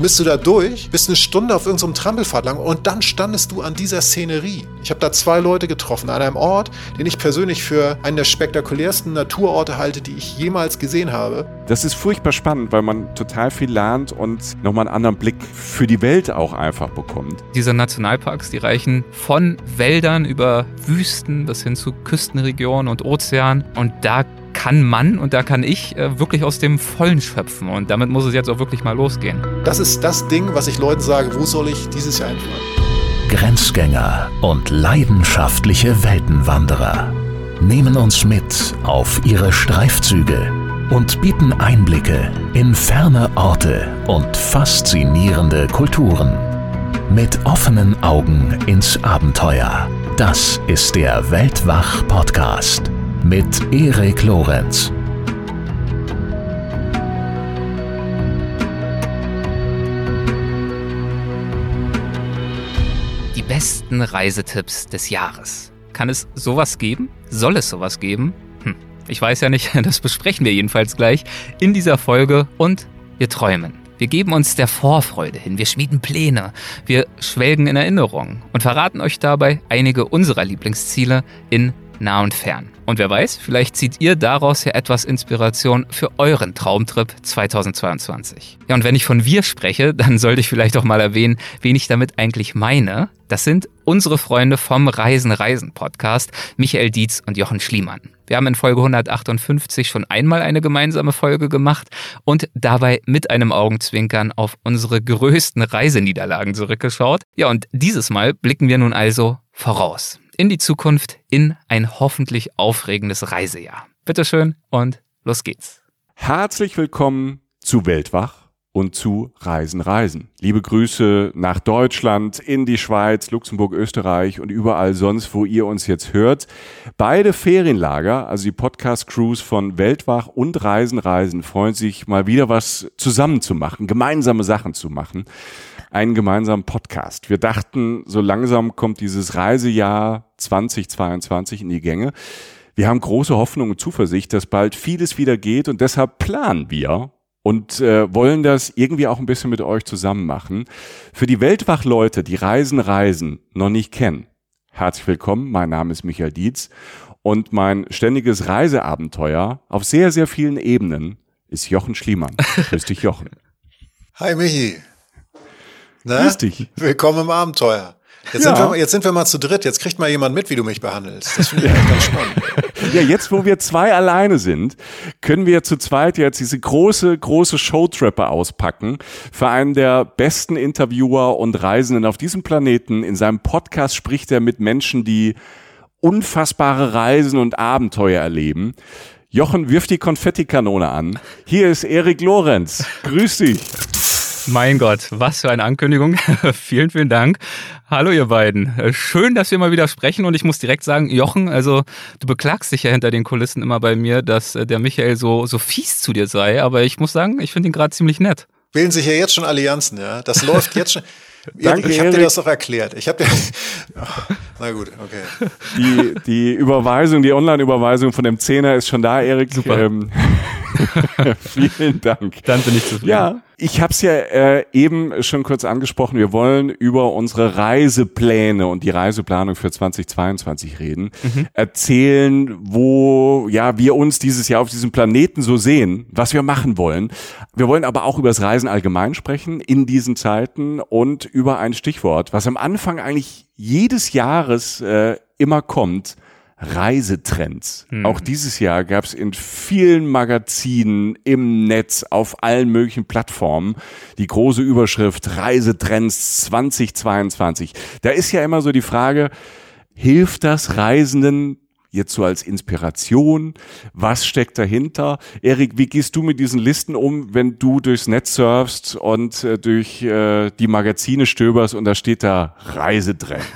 bist du da durch, bist eine Stunde auf irgendeinem Trampelfahrt lang und dann standest du an dieser Szenerie. Ich habe da zwei Leute getroffen an einem Ort, den ich persönlich für einen der spektakulärsten Naturorte halte, die ich jemals gesehen habe. Das ist furchtbar spannend, weil man total viel lernt und nochmal einen anderen Blick für die Welt auch einfach bekommt. Diese Nationalparks, die reichen von Wäldern über Wüsten bis hin zu Küstenregionen und Ozean. Und da kann man und da kann ich äh, wirklich aus dem Vollen schöpfen. Und damit muss es jetzt auch wirklich mal losgehen. Das ist das Ding, was ich Leuten sage, wo soll ich dieses Jahr hinfahren? Grenzgänger und leidenschaftliche Weltenwanderer nehmen uns mit auf ihre Streifzüge und bieten Einblicke in ferne Orte und faszinierende Kulturen. Mit offenen Augen ins Abenteuer. Das ist der Weltwach-Podcast mit Erik Lorenz. Die besten Reisetipps des Jahres. Kann es sowas geben? Soll es sowas geben? Hm, ich weiß ja nicht, das besprechen wir jedenfalls gleich in dieser Folge und wir träumen. Wir geben uns der Vorfreude hin, wir schmieden Pläne, wir schwelgen in Erinnerungen und verraten euch dabei einige unserer Lieblingsziele in nah und fern. Und wer weiß, vielleicht zieht ihr daraus ja etwas Inspiration für euren Traumtrip 2022. Ja, und wenn ich von wir spreche, dann sollte ich vielleicht auch mal erwähnen, wen ich damit eigentlich meine. Das sind unsere Freunde vom Reisen Reisen Podcast, Michael Dietz und Jochen Schliemann. Wir haben in Folge 158 schon einmal eine gemeinsame Folge gemacht und dabei mit einem Augenzwinkern auf unsere größten Reiseniederlagen zurückgeschaut. Ja, und dieses Mal blicken wir nun also voraus in die Zukunft in ein hoffentlich aufregendes Reisejahr. Bitteschön und los geht's. Herzlich willkommen zu Weltwach und zu Reisen Reisen. Liebe Grüße nach Deutschland, in die Schweiz, Luxemburg, Österreich und überall sonst, wo ihr uns jetzt hört. Beide Ferienlager, also die Podcast-Crews von Weltwach und Reisen Reisen, freuen sich mal wieder was zusammen zu machen, gemeinsame Sachen zu machen einen gemeinsamen Podcast. Wir dachten, so langsam kommt dieses Reisejahr 2022 in die Gänge. Wir haben große Hoffnung und Zuversicht, dass bald vieles wieder geht und deshalb planen wir und äh, wollen das irgendwie auch ein bisschen mit euch zusammen machen. Für die Weltwachleute, die Reisen Reisen noch nicht kennen, herzlich willkommen. Mein Name ist Michael Dietz und mein ständiges Reiseabenteuer auf sehr, sehr vielen Ebenen ist Jochen Schliemann. Grüß dich, Jochen. Hi, Michi. Ne? Grüß dich. Willkommen im Abenteuer. Jetzt, ja. sind wir, jetzt sind wir mal zu dritt. Jetzt kriegt mal jemand mit, wie du mich behandelst. Das finde ich eigentlich ganz spannend. Ja, jetzt, wo wir zwei alleine sind, können wir zu zweit jetzt diese große, große Showtrapper auspacken für einen der besten Interviewer und Reisenden auf diesem Planeten. In seinem Podcast spricht er mit Menschen, die unfassbare Reisen und Abenteuer erleben. Jochen wirft die Konfettikanone an. Hier ist Erik Lorenz. Grüß dich. Mein Gott, was für eine Ankündigung. vielen, vielen Dank. Hallo ihr beiden. Schön, dass wir mal wieder sprechen und ich muss direkt sagen, Jochen, also du beklagst dich ja hinter den Kulissen immer bei mir, dass äh, der Michael so, so fies zu dir sei, aber ich muss sagen, ich finde ihn gerade ziemlich nett. Wählen sich ja jetzt schon Allianzen, ja. Das läuft jetzt schon. Danke, ich habe dir das doch erklärt. Ich habe dir. na gut, okay. Die, die Überweisung, die Online-Überweisung von dem Zehner ist schon da, Erik. Super. Ähm, vielen Dank. Dann bin ich zufrieden. Ja, ich habe es ja äh, eben schon kurz angesprochen. Wir wollen über unsere Reisepläne und die Reiseplanung für 2022 reden. Mhm. Erzählen, wo ja wir uns dieses Jahr auf diesem Planeten so sehen, was wir machen wollen. Wir wollen aber auch über das Reisen allgemein sprechen in diesen Zeiten und über ein Stichwort, was am Anfang eigentlich jedes Jahres äh, immer kommt Reisetrends. Hm. Auch dieses Jahr gab es in vielen Magazinen, im Netz, auf allen möglichen Plattformen die große Überschrift Reisetrends 2022. Da ist ja immer so die Frage, hilft das Reisenden jetzt so als Inspiration? Was steckt dahinter? Erik, wie gehst du mit diesen Listen um, wenn du durchs Netz surfst und äh, durch äh, die Magazine stöberst und da steht da Reisedrängen?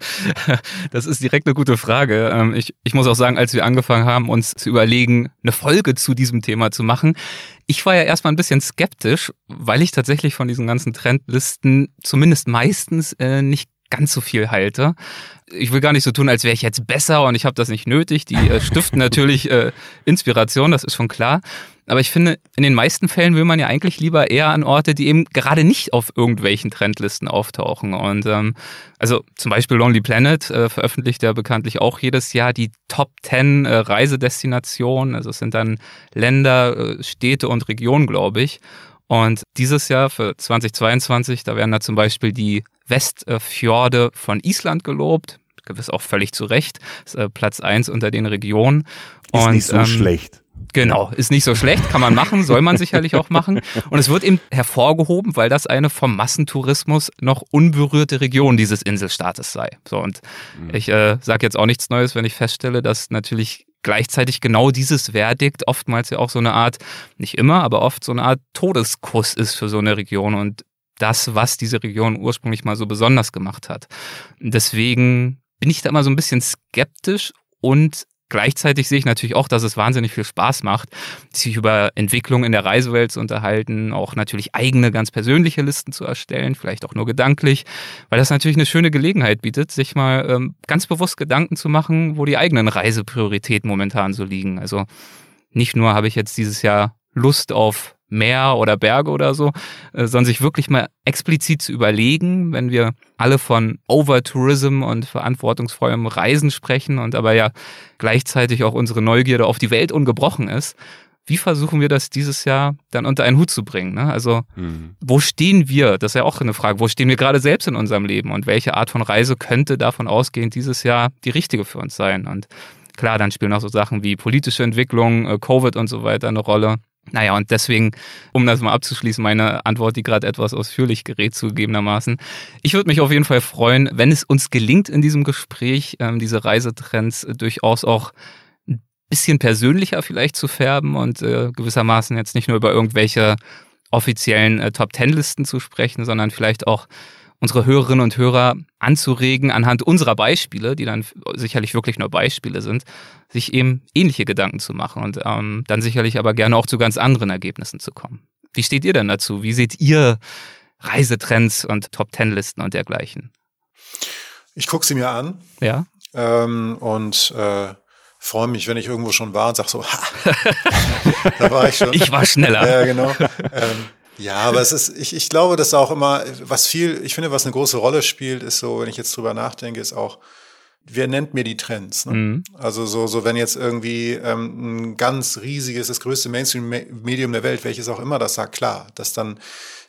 das ist direkt eine gute Frage. Ähm, ich, ich muss auch sagen, als wir angefangen haben, uns zu überlegen, eine Folge zu diesem Thema zu machen, ich war ja erstmal ein bisschen skeptisch, weil ich tatsächlich von diesen ganzen Trendlisten zumindest meistens äh, nicht ganz so viel halte. Ich will gar nicht so tun, als wäre ich jetzt besser und ich habe das nicht nötig. Die äh, stiften natürlich äh, Inspiration, das ist schon klar. Aber ich finde, in den meisten Fällen will man ja eigentlich lieber eher an Orte, die eben gerade nicht auf irgendwelchen Trendlisten auftauchen. Und ähm, also zum Beispiel Lonely Planet äh, veröffentlicht ja bekanntlich auch jedes Jahr die Top 10 äh, Reisedestinationen. Also es sind dann Länder, äh, Städte und Regionen, glaube ich. Und dieses Jahr für 2022, da werden da zum Beispiel die Westfjorde von Island gelobt. Gewiss auch völlig zu Recht. Ist, äh, Platz eins unter den Regionen. Ist und, nicht so ähm, schlecht. Genau, ist nicht so schlecht, kann man machen, soll man sicherlich auch machen. Und es wird eben hervorgehoben, weil das eine vom Massentourismus noch unberührte Region dieses Inselstaates sei. So, und mhm. ich äh, sage jetzt auch nichts Neues, wenn ich feststelle, dass natürlich gleichzeitig genau dieses Verdikt oftmals ja auch so eine Art, nicht immer, aber oft so eine Art Todeskuss ist für so eine Region und das, was diese Region ursprünglich mal so besonders gemacht hat. Deswegen bin ich da immer so ein bisschen skeptisch und Gleichzeitig sehe ich natürlich auch, dass es wahnsinnig viel Spaß macht, sich über Entwicklungen in der Reisewelt zu unterhalten, auch natürlich eigene, ganz persönliche Listen zu erstellen, vielleicht auch nur gedanklich, weil das natürlich eine schöne Gelegenheit bietet, sich mal ähm, ganz bewusst Gedanken zu machen, wo die eigenen Reiseprioritäten momentan so liegen. Also nicht nur habe ich jetzt dieses Jahr Lust auf Meer oder Berge oder so, äh, sondern sich wirklich mal explizit zu überlegen, wenn wir alle von Overtourism und verantwortungsvollem Reisen sprechen und aber ja gleichzeitig auch unsere Neugierde auf die Welt ungebrochen ist, wie versuchen wir das dieses Jahr dann unter einen Hut zu bringen? Ne? Also, mhm. wo stehen wir? Das ist ja auch eine Frage. Wo stehen wir gerade selbst in unserem Leben? Und welche Art von Reise könnte davon ausgehend dieses Jahr die richtige für uns sein? Und klar, dann spielen auch so Sachen wie politische Entwicklung, äh, Covid und so weiter eine Rolle. Naja, und deswegen, um das mal abzuschließen, meine Antwort, die gerade etwas ausführlich gerät, zugegebenermaßen. Ich würde mich auf jeden Fall freuen, wenn es uns gelingt in diesem Gespräch, ähm, diese Reisetrends durchaus auch ein bisschen persönlicher vielleicht zu färben und äh, gewissermaßen jetzt nicht nur über irgendwelche offiziellen äh, Top-Ten-Listen zu sprechen, sondern vielleicht auch unsere Hörerinnen und Hörer anzuregen, anhand unserer Beispiele, die dann sicherlich wirklich nur Beispiele sind, sich eben ähnliche Gedanken zu machen und ähm, dann sicherlich aber gerne auch zu ganz anderen Ergebnissen zu kommen. Wie steht ihr denn dazu? Wie seht ihr Reisetrends und Top-Ten-Listen und dergleichen? Ich gucke sie mir an. Ja. Ähm, und äh, freue mich, wenn ich irgendwo schon war und sage so, ha, da war ich schon. Ich war schneller. ja, genau. Ähm, ja, aber es ist, ich, ich glaube, dass auch immer, was viel, ich finde, was eine große Rolle spielt, ist so, wenn ich jetzt drüber nachdenke, ist auch, wer nennt mir die Trends? Ne? Mhm. Also so, so wenn jetzt irgendwie ähm, ein ganz riesiges, das größte Mainstream-Medium der Welt, welches auch immer das sagt, klar, dass dann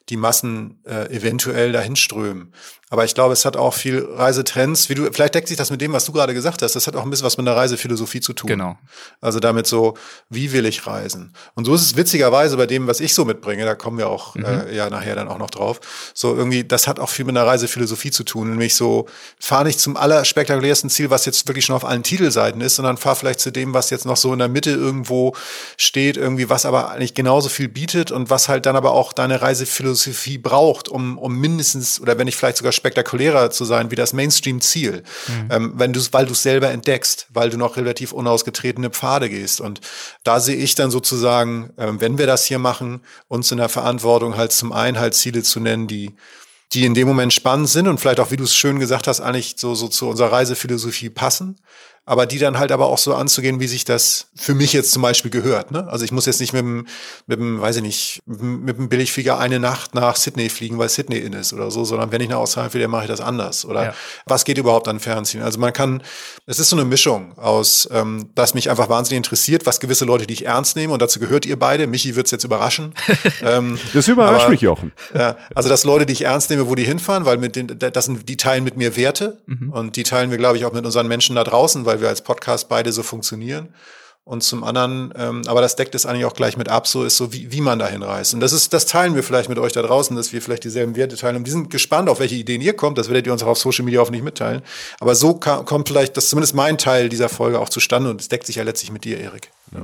die Massen äh, eventuell dahin strömen. Aber ich glaube, es hat auch viel Reisetrends, wie du, vielleicht deckt sich das mit dem, was du gerade gesagt hast. Das hat auch ein bisschen was mit einer Reisephilosophie zu tun. Genau. Also damit so, wie will ich reisen? Und so ist es witzigerweise bei dem, was ich so mitbringe, da kommen wir auch mhm. äh, ja nachher dann auch noch drauf. So irgendwie, das hat auch viel mit einer Reisephilosophie zu tun. Nämlich so, fahr nicht zum allerspektakulärsten Ziel, was jetzt wirklich schon auf allen Titelseiten ist, sondern fahr vielleicht zu dem, was jetzt noch so in der Mitte irgendwo steht, irgendwie, was aber eigentlich genauso viel bietet und was halt dann aber auch deine Reisephilosophie braucht, um, um mindestens, oder wenn nicht vielleicht sogar spektakulärer zu sein wie das Mainstream-Ziel, mhm. ähm, wenn du, weil du es selber entdeckst, weil du noch relativ unausgetretene Pfade gehst. Und da sehe ich dann sozusagen, ähm, wenn wir das hier machen, uns in der Verantwortung halt zum einen halt Ziele zu nennen, die die in dem Moment spannend sind und vielleicht auch, wie du es schön gesagt hast, eigentlich so, so zu unserer Reisephilosophie passen aber die dann halt aber auch so anzugehen, wie sich das für mich jetzt zum Beispiel gehört. Ne? Also ich muss jetzt nicht mit dem, mit dem, weiß ich nicht, mit dem Billigflieger eine Nacht nach Sydney fliegen, weil Sydney in ist oder so, sondern wenn ich nach Australien will, dann mache ich das anders. Oder ja. was geht überhaupt an Fernziehen? Also man kann, es ist so eine Mischung aus, ähm, dass mich einfach wahnsinnig interessiert, was gewisse Leute, die ich ernst nehme, und dazu gehört ihr beide, Michi wird's jetzt überraschen. ähm, das überrascht aber, mich, Jochen. Ja, also dass Leute, die ich ernst nehme, wo die hinfahren, weil mit den, das sind, die teilen mit mir Werte mhm. und die teilen wir, glaube ich, auch mit unseren Menschen da draußen, weil weil wir als Podcast beide so funktionieren. Und zum anderen, ähm, aber das deckt es eigentlich auch gleich mit ab, so ist so, wie, wie man dahin reist. Und das ist, das teilen wir vielleicht mit euch da draußen, dass wir vielleicht dieselben Werte teilen. Und die sind gespannt, auf welche Ideen ihr kommt. Das werdet ihr uns auch auf Social Media hoffentlich mitteilen. Aber so kommt vielleicht, das zumindest mein Teil dieser Folge auch zustande und es deckt sich ja letztlich mit dir, Erik. Ja.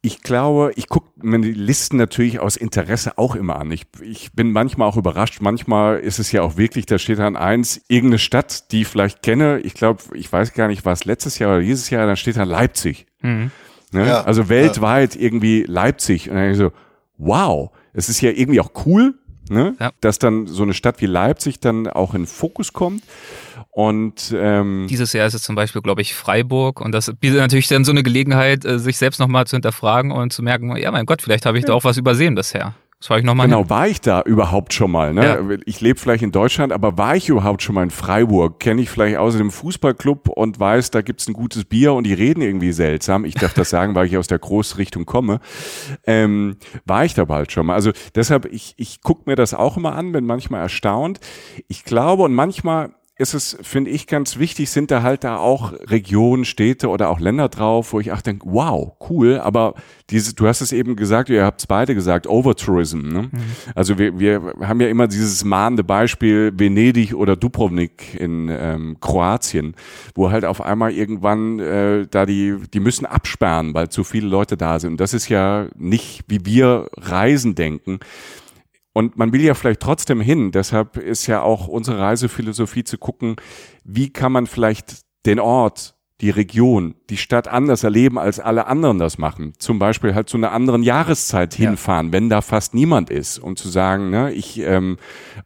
Ich glaube, ich gucke mir die Listen natürlich aus Interesse auch immer an. Ich, ich bin manchmal auch überrascht. Manchmal ist es ja auch wirklich, da steht dann eins, irgendeine Stadt, die ich vielleicht kenne. Ich glaube, ich weiß gar nicht, war es letztes Jahr oder dieses Jahr, dann steht da Leipzig. Mhm. Ne? Ja, also weltweit ja. irgendwie Leipzig. Und dann ich so, wow, es ist ja irgendwie auch cool, ne? Ja. dass dann so eine Stadt wie Leipzig dann auch in Fokus kommt. Und ähm, Dieses Jahr ist es zum Beispiel, glaube ich, Freiburg und das bietet natürlich dann so eine Gelegenheit, äh, sich selbst nochmal zu hinterfragen und zu merken, ja mein Gott, vielleicht habe ich da auch was übersehen bisher. Das war ich nochmal Genau, war ich da überhaupt schon mal? Ne? Ja. Ich lebe vielleicht in Deutschland, aber war ich überhaupt schon mal in Freiburg? Kenne ich vielleicht außer dem Fußballclub und weiß, da gibt's ein gutes Bier und die reden irgendwie seltsam. Ich darf das sagen, weil ich aus der Großrichtung komme. Ähm, war ich da bald schon mal? Also deshalb, ich, ich gucke mir das auch immer an, bin manchmal erstaunt. Ich glaube und manchmal ist es, finde ich, ganz wichtig, sind da halt da auch Regionen, Städte oder auch Länder drauf, wo ich auch denke, wow, cool, aber diese, du hast es eben gesagt, ihr habt es beide gesagt, Overtourism. Ne? Also wir, wir haben ja immer dieses mahnende Beispiel Venedig oder Dubrovnik in ähm, Kroatien, wo halt auf einmal irgendwann äh, da die, die müssen absperren, weil zu viele Leute da sind. Und das ist ja nicht, wie wir Reisen denken. Und man will ja vielleicht trotzdem hin. Deshalb ist ja auch unsere Reisephilosophie zu gucken, wie kann man vielleicht den Ort, die Region, die Stadt anders erleben, als alle anderen das machen. Zum Beispiel halt zu einer anderen Jahreszeit Ja. hinfahren, wenn da fast niemand ist, um zu sagen, ne, ich ähm,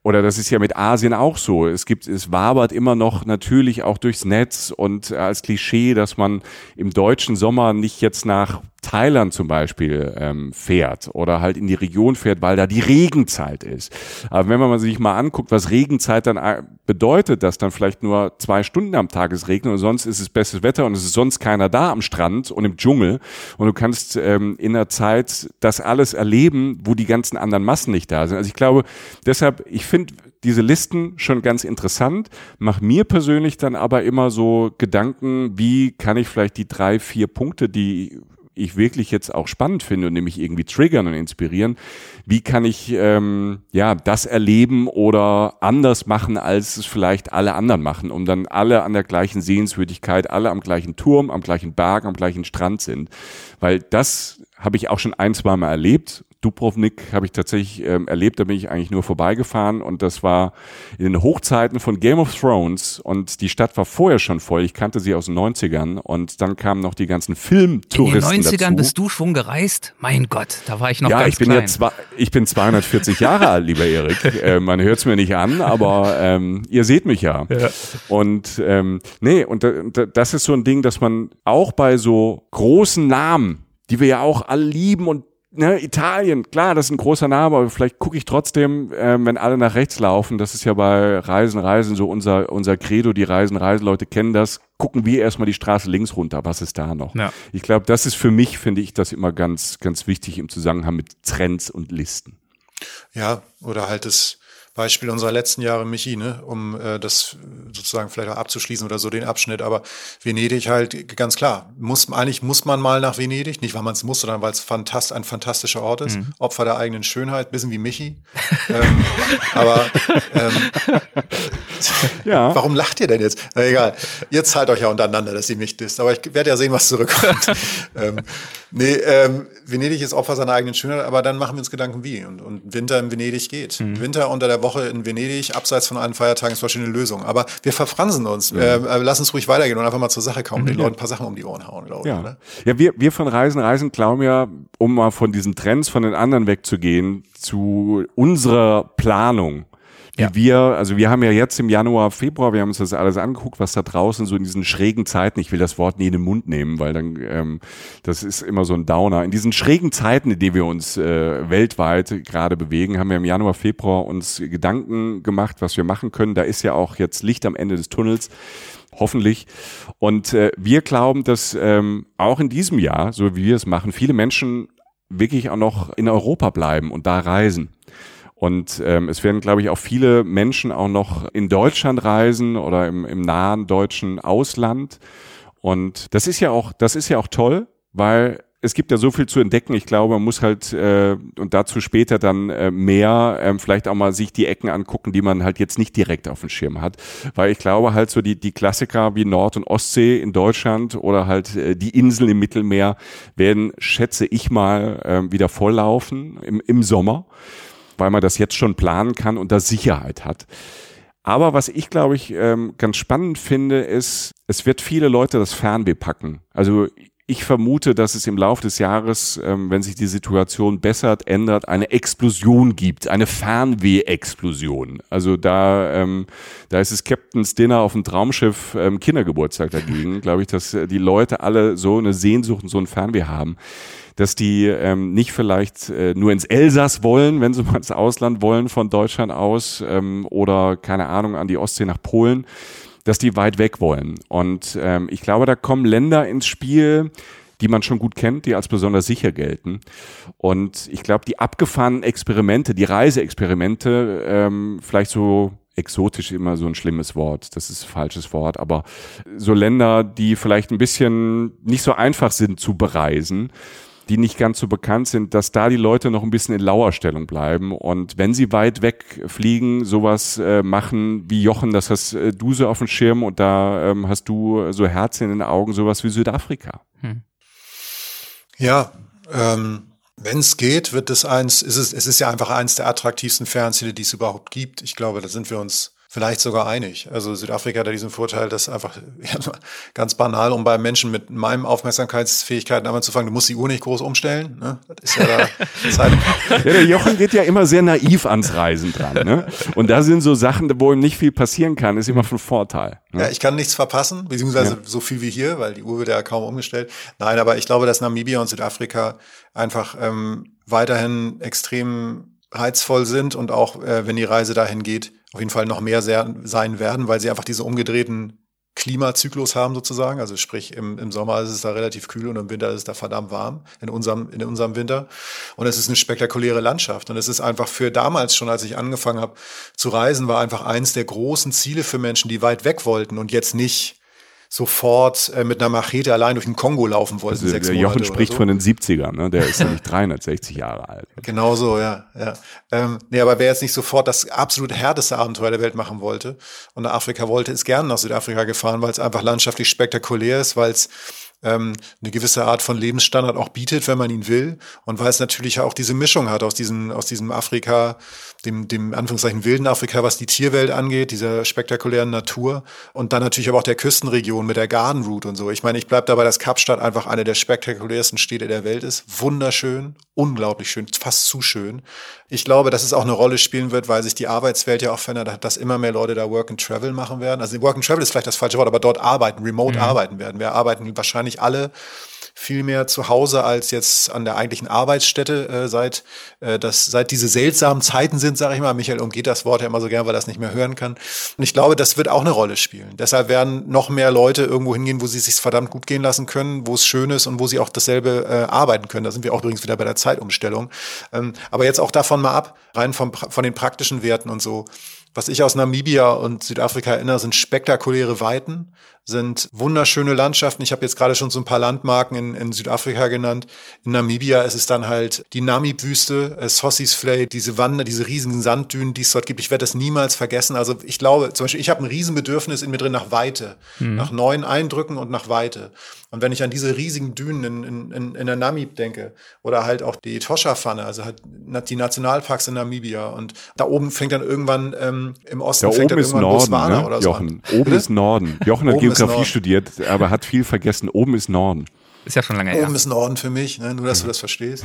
oder das ist ja mit Asien auch so. Es gibt, es wabert immer noch natürlich auch durchs Netz und als Klischee, dass man im deutschen Sommer nicht jetzt nach Thailand zum Beispiel ähm, fährt oder halt in die Region fährt, weil da die Regenzeit ist. Aber wenn man sich mal anguckt, was Regenzeit dann äh, bedeutet, dass dann vielleicht nur zwei Stunden am Tag es regnet und sonst ist es bestes Wetter und es ist sonst keiner da am Strand und im Dschungel und du kannst ähm, in der Zeit das alles erleben, wo die ganzen anderen Massen nicht da sind. Also ich glaube, deshalb, ich finde diese Listen schon ganz interessant, mach mir persönlich dann aber immer so Gedanken, wie kann ich vielleicht die drei, vier Punkte, die ich wirklich jetzt auch spannend finde und nämlich irgendwie triggern und inspirieren, wie kann ich ähm, ja das erleben oder anders machen, als es vielleicht alle anderen machen, um dann alle an der gleichen Sehenswürdigkeit, alle am gleichen Turm, am gleichen Berg, am gleichen Strand sind, weil das habe ich auch schon ein, zwei Mal erlebt. Dubrovnik habe ich tatsächlich ähm, erlebt, da bin ich eigentlich nur vorbeigefahren und das war in den Hochzeiten von Game of Thrones und die Stadt war vorher schon voll. Ich kannte sie aus den 90ern und dann kamen noch die ganzen In den Filmtouristen 90ern dazu. bist du schon gereist? Mein Gott, da war ich noch ja, ganz ich bin klein. ja zwei, ich bin 240 Jahre alt, lieber Erik. Äh, man hört es mir nicht an, aber ähm, ihr seht mich ja. Und ähm, nee, und da, das ist so ein Ding, dass man auch bei so großen Namen, die wir ja auch alle lieben und ne, Italien, klar, das ist ein großer Name, aber vielleicht gucke ich trotzdem, ähm, wenn alle nach rechts laufen, das ist ja bei Reisen, Reisen so unser, unser Credo, die Reisen, Reiseleute kennen das, gucken wir erstmal die Straße links runter, was ist da noch? Ja. Ich glaube, das ist für mich, finde ich das immer ganz, ganz wichtig im Zusammenhang mit Trends und Listen. Ja, oder halt das Beispiel unserer letzten Jahre, Michi, ne, um äh, das sozusagen vielleicht auch abzuschließen oder so den Abschnitt. Aber Venedig halt ganz klar. Muss, eigentlich muss man mal nach Venedig, nicht weil man es muss, sondern weil es fantast, ein fantastischer Ort ist. Opfer der eigenen Schönheit, bisschen wie Michi. ähm, aber ähm, Ja. warum lacht ihr denn jetzt? Na egal. Ihr zahlt euch ja untereinander, dass ihr mich disst. Aber ich werde ja sehen, was zurückkommt. ähm, nee, ähm, Venedig ist Opfer seiner eigenen Schönheit, aber dann machen wir uns Gedanken, wie. Und, und Winter in Venedig geht. Winter unter der Woche in Venedig, abseits von allen Feiertagen, ist wahrscheinlich eine Lösung. Aber wir verfransen uns. Äh, äh, lass uns ruhig weitergehen und einfach mal zur Sache kommen und den Leuten ein paar Sachen um die Ohren hauen, glaube ich. Ja, Oder? ja wir, wir von Reisen, Reisen glauben ja, um mal von diesen Trends von den anderen wegzugehen, zu unserer Planung. Wie Ja. wir, also wir haben ja jetzt im Januar, Februar, wir haben uns das alles angeguckt, was da draußen so in diesen schrägen Zeiten, ich will das Wort nie in den Mund nehmen, weil dann, ähm, das ist immer so ein Downer. In diesen schrägen Zeiten, in denen wir uns äh, weltweit gerade bewegen, haben wir im Januar, Februar uns Gedanken gemacht, was wir machen können. Da ist ja auch jetzt Licht am Ende des Tunnels hoffentlich. Und äh, wir glauben, dass ähm, auch in diesem Jahr, so wie wir es machen, viele Menschen wirklich auch noch in Europa bleiben und da reisen. Und ähm, es werden, glaube ich, auch viele Menschen auch noch in Deutschland reisen oder im, im nahen deutschen Ausland. Und das ist ja auch, das ist ja auch toll, weil es gibt ja so viel zu entdecken. Ich glaube, man muss halt äh, und dazu später dann äh, mehr ähm, vielleicht auch mal sich die Ecken angucken, die man halt jetzt nicht direkt auf dem Schirm hat. Weil ich glaube halt so die, die Klassiker wie Nord- und Ostsee in Deutschland oder halt äh, die Inseln im Mittelmeer werden, schätze ich mal, äh, wieder volllaufen im, im Sommer, weil man das jetzt schon planen kann und da Sicherheit hat. Aber was ich, glaube ich, ähm, ganz spannend finde, ist, es wird viele Leute das Fernweh packen. Also ich vermute, dass es im Laufe des Jahres, ähm, wenn sich die Situation bessert, ändert, eine Explosion gibt, eine Fernweh-Explosion. Also da, ähm, da ist es Captain's Dinner auf dem Traumschiff Kindergeburtstag dagegen, glaube ich, dass äh, die Leute alle so eine Sehnsucht und so ein Fernweh haben dass die ähm, nicht vielleicht äh, nur ins Elsass wollen, wenn sie mal ins Ausland wollen von Deutschland aus ähm, oder keine Ahnung an die Ostsee nach Polen, dass die weit weg wollen. Und ähm, ich glaube, da kommen Länder ins Spiel, die man schon gut kennt, die als besonders sicher gelten. Und ich glaube, die abgefahrenen Experimente, die Reiseexperimente, ähm, vielleicht so exotisch immer so ein schlimmes Wort, das ist falsches Wort, aber so Länder, die vielleicht ein bisschen nicht so einfach sind zu bereisen, die nicht ganz so bekannt sind, dass da die Leute noch ein bisschen in Lauerstellung bleiben und wenn sie weit weg fliegen, sowas äh, machen wie Jochen, das hast äh, du so auf dem Schirm und da ähm, hast du so Herz in den Augen, sowas wie Südafrika. Hm. Ja, ähm, wenn es geht, wird es eins, ist es, es ist ja einfach eins der attraktivsten Fernziele, die es überhaupt gibt. Ich glaube, da sind wir uns vielleicht sogar einig. Also Südafrika hat ja diesen Vorteil, dass einfach ja, ganz banal, um bei Menschen mit meinen Aufmerksamkeitsfähigkeiten einmal zu fangen, du musst die Uhr nicht groß umstellen. Ne? Das ist ja da Zeit. ja, der Jochen geht ja immer sehr naiv ans Reisen dran. Ne? Und da sind so Sachen, wo ihm nicht viel passieren kann, ist immer von Vorteil. Ne? Ja, ich kann nichts verpassen, beziehungsweise ja. so viel wie hier, weil die Uhr wird ja kaum umgestellt. Nein, aber ich glaube, dass Namibia und Südafrika einfach ähm, weiterhin extrem reizvoll sind und auch, äh, wenn die Reise dahin geht, auf jeden Fall noch mehr sehr, sein werden, weil sie einfach diese umgedrehten Klimazyklus haben sozusagen. Also sprich, im, im Sommer ist es da relativ kühl und im Winter ist es da verdammt warm, in unserem, in unserem Winter. Und es ist eine spektakuläre Landschaft. Und es ist einfach für damals schon, als ich angefangen habe zu reisen, war einfach eins der großen Ziele für Menschen, die weit weg wollten und jetzt nicht sofort äh, mit einer Machete allein durch den Kongo laufen wollten. Also, sechs der Jochen spricht so. von den 70ern, ne? der ist nämlich 360 Jahre alt. Genau so, ja. ja. Ähm, nee, aber wer jetzt nicht sofort das absolut härteste Abenteuer der Welt machen wollte und nach Afrika wollte, ist gerne nach Südafrika gefahren, weil es einfach landschaftlich spektakulär ist, weil es ähm, eine gewisse Art von Lebensstandard auch bietet, wenn man ihn will. Und weil es natürlich auch diese Mischung hat aus diesem, aus diesem Afrika, dem, dem Anführungszeichen wilden Afrika, was die Tierwelt angeht, dieser spektakulären Natur. Und dann natürlich aber auch der Küstenregion mit der Garden Route und so. Ich meine, ich bleibe dabei, dass Kapstadt einfach eine der spektakulärsten Städte der Welt ist. Wunderschön, unglaublich schön, fast zu schön. Ich glaube, dass es auch eine Rolle spielen wird, weil sich die Arbeitswelt ja auch verändert hat, dass immer mehr Leute da Work and Travel machen werden. Also Work and Travel ist vielleicht das falsche Wort, aber dort arbeiten, remote mhm. arbeiten werden. Wir arbeiten wahrscheinlich alle viel mehr zu Hause als jetzt an der eigentlichen Arbeitsstätte äh, seit äh, das seit diese seltsamen Zeiten sind, sage ich mal. Michael umgeht das Wort ja immer so gern, weil er das nicht mehr hören kann. Und ich glaube, das wird auch eine Rolle spielen. Deshalb werden noch mehr Leute irgendwo hingehen, wo sie sich verdammt gut gehen lassen können, wo es schön ist und wo sie auch dasselbe äh, arbeiten können. Da sind wir auch übrigens wieder bei der Zeitumstellung. Ähm, aber jetzt auch davon mal ab, rein vom, von den praktischen Werten und so. Was ich aus Namibia und Südafrika erinnere, sind spektakuläre Weiten, sind wunderschöne Landschaften. Ich habe jetzt gerade schon so ein paar Landmarken in, in Südafrika genannt. In Namibia ist es dann halt die Namib-Wüste, äh, Sossis Flay, diese Wander, diese riesigen Sanddünen, die es dort gibt. Ich werde das niemals vergessen. Also ich glaube, zum Beispiel, ich habe ein Riesenbedürfnis in mir drin nach Weite, mhm. nach neuen Eindrücken und nach Weite. Und wenn ich an diese riesigen Dünen in, in, in der Namib denke oder halt auch die Toscha-Pfanne, also halt die Nationalparks in Namibia und da oben fängt dann irgendwann ähm, im Osten da fängt oben dann irgendwann Norden, Botswana ne? oder so Jochen. An. Oben ist Norden. Jochen hat Geografie studiert, aber hat viel vergessen. Oben ist Norden. Ist ja schon lange her. Oben ist Norden für mich, ne? nur dass du das verstehst.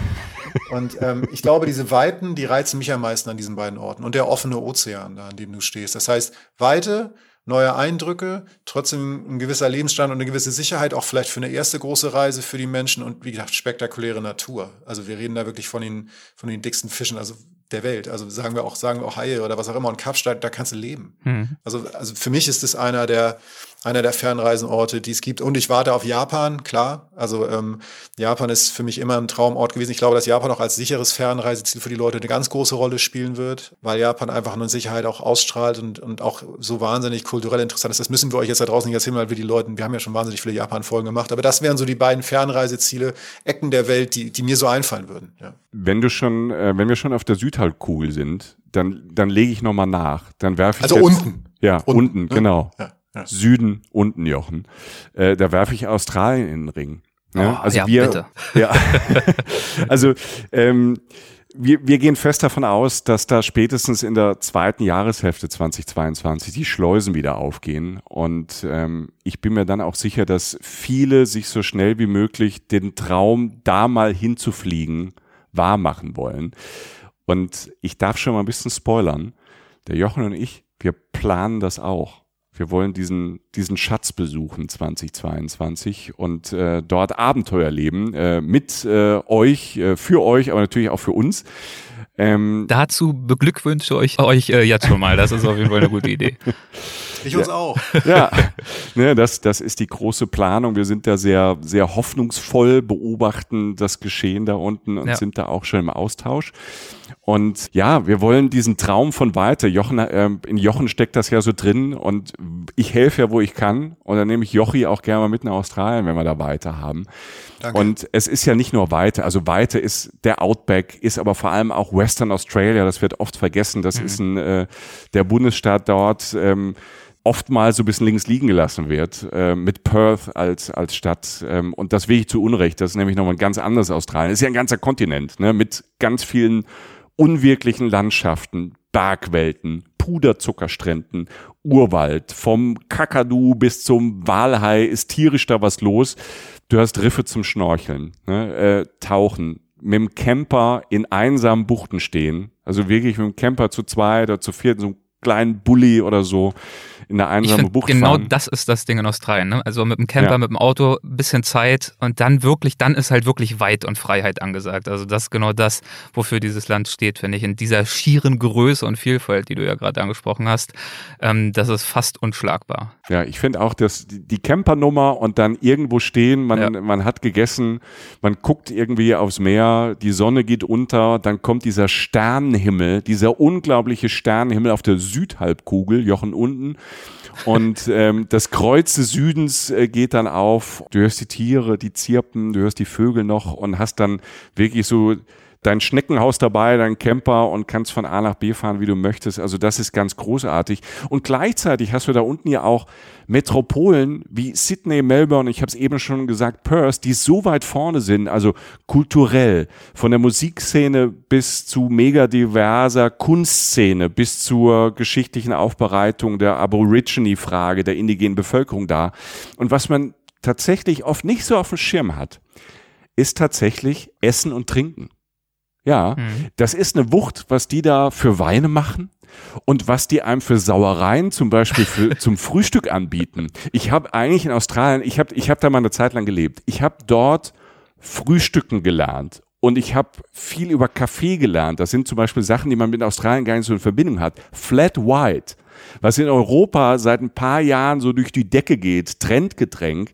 Und ähm, ich glaube, diese Weiten, die reizen mich am meisten an diesen beiden Orten. Und der offene Ozean, da an dem du stehst. Das heißt, Weite, neue Eindrücke, trotzdem ein gewisser Lebensstand und eine gewisse Sicherheit, auch vielleicht für eine erste große Reise für die Menschen und wie gesagt, spektakuläre Natur. Also wir reden da wirklich von den, von den dicksten Fischen. Also der Welt. Also sagen wir auch, sagen wir auch Haie oder was auch immer. Und Kapstadt, da kannst du leben. Mhm. Also, also für mich ist es einer der, einer der Fernreisenorte, die es gibt. Und ich warte auf Japan, klar. Also ähm, Japan ist für mich immer ein Traumort gewesen. Ich glaube, dass Japan auch als sicheres Fernreiseziel für die Leute eine ganz große Rolle spielen wird, weil Japan einfach eine Sicherheit auch ausstrahlt und, und auch so wahnsinnig kulturell interessant ist. Das müssen wir euch jetzt da draußen nicht erzählen, weil wir die Leute, wir haben ja schon wahnsinnig viele Japan-Folgen gemacht. Aber das wären so die beiden Fernreiseziele, Ecken der Welt, die, die mir so einfallen würden. Ja. Wenn du schon, äh, wenn wir schon auf der Südhalbkugel sind, dann, dann lege ich nochmal nach. Dann werfe ich Also jetzt, unten. Ja, unten, unten ne? genau. Ja. Ja. Süden unten Jochen. Äh, da werfe ich Australien in den Ring. Ja, oh, also ja, wir, bitte. ja. also ähm, wir, wir gehen fest davon aus, dass da spätestens in der zweiten Jahreshälfte 2022 die Schleusen wieder aufgehen. Und ähm, ich bin mir dann auch sicher, dass viele sich so schnell wie möglich den Traum, da mal hinzufliegen, wahr machen wollen. Und ich darf schon mal ein bisschen spoilern. Der Jochen und ich, wir planen das auch. Wir wollen diesen, diesen Schatz besuchen 2022 und äh, dort Abenteuer leben äh, mit äh, euch, äh, für euch, aber natürlich auch für uns. Ähm, Dazu beglückwünsche ich euch äh, jetzt schon mal. Das ist auf jeden Fall eine gute Idee. Ich uns ja. auch. Ja, ne, das, das ist die große Planung. Wir sind da sehr, sehr hoffnungsvoll, beobachten das Geschehen da unten und ja. sind da auch schon im Austausch. Und ja, wir wollen diesen Traum von weiter. Jochen, äh, in Jochen steckt das ja so drin und ich helfe ja, wo ich kann. Und dann nehme ich Jochi auch gerne mal mit nach Australien, wenn wir da weiter haben. Danke. Und es ist ja nicht nur weiter, also weiter ist der Outback, ist aber vor allem auch Western Australia, das wird oft vergessen. Das mhm. ist ein, äh, der Bundesstaat dort, ähm, oftmals so ein bisschen links liegen gelassen wird, äh, mit Perth als, als Stadt. Ähm, und das wirklich zu Unrecht. Das ist nämlich nochmal ein ganz anderes Australien. Ist ja ein ganzer Kontinent, ne, mit ganz vielen unwirklichen Landschaften, Bergwelten, Puderzuckerstränden, Urwald. Vom Kakadu bis zum Walhai ist tierisch da was los. Du hast Riffe zum Schnorcheln, ne, äh, Tauchen, mit dem Camper in einsamen Buchten stehen. Also wirklich mit dem Camper zu zwei oder zu viert, so einem kleinen Bulli oder so in der einsamen Bucht genau fahren. das ist das Ding in Australien. Ne? Also mit dem Camper, ja. mit dem Auto, bisschen Zeit und dann wirklich, dann ist halt wirklich Weit und Freiheit angesagt. Also das ist genau das, wofür dieses Land steht, finde ich. In dieser schieren Größe und Vielfalt, die du ja gerade angesprochen hast, ähm, das ist fast unschlagbar. Ja, ich finde auch, dass die Campernummer und dann irgendwo stehen, man, ja. man hat gegessen, man guckt irgendwie aufs Meer, die Sonne geht unter, dann kommt dieser Sternenhimmel, dieser unglaubliche Sternenhimmel auf der Südhalbkugel, Jochen unten. Und ähm, das Kreuz des Südens äh, geht dann auf. Du hörst die Tiere, die zirpen, du hörst die Vögel noch und hast dann wirklich so dein Schneckenhaus dabei, dein Camper und kannst von A nach B fahren, wie du möchtest. Also das ist ganz großartig. Und gleichzeitig hast du da unten ja auch Metropolen wie Sydney, Melbourne, ich habe es eben schon gesagt, Perth, die so weit vorne sind, also kulturell, von der Musikszene bis zu mega diverser Kunstszene, bis zur geschichtlichen Aufbereitung der Aborigine-Frage der indigenen Bevölkerung da. Und was man tatsächlich oft nicht so auf dem Schirm hat, ist tatsächlich Essen und Trinken. Ja, mhm. das ist eine Wucht, was die da für Weine machen und was die einem für Sauereien zum Beispiel für, zum Frühstück anbieten. Ich habe eigentlich in Australien, ich habe ich hab da mal eine Zeit lang gelebt. Ich habe dort Frühstücken gelernt und ich habe viel über Kaffee gelernt. Das sind zum Beispiel Sachen, die man mit Australien gar nicht so in Verbindung hat. Flat White, was in Europa seit ein paar Jahren so durch die Decke geht, Trendgetränk,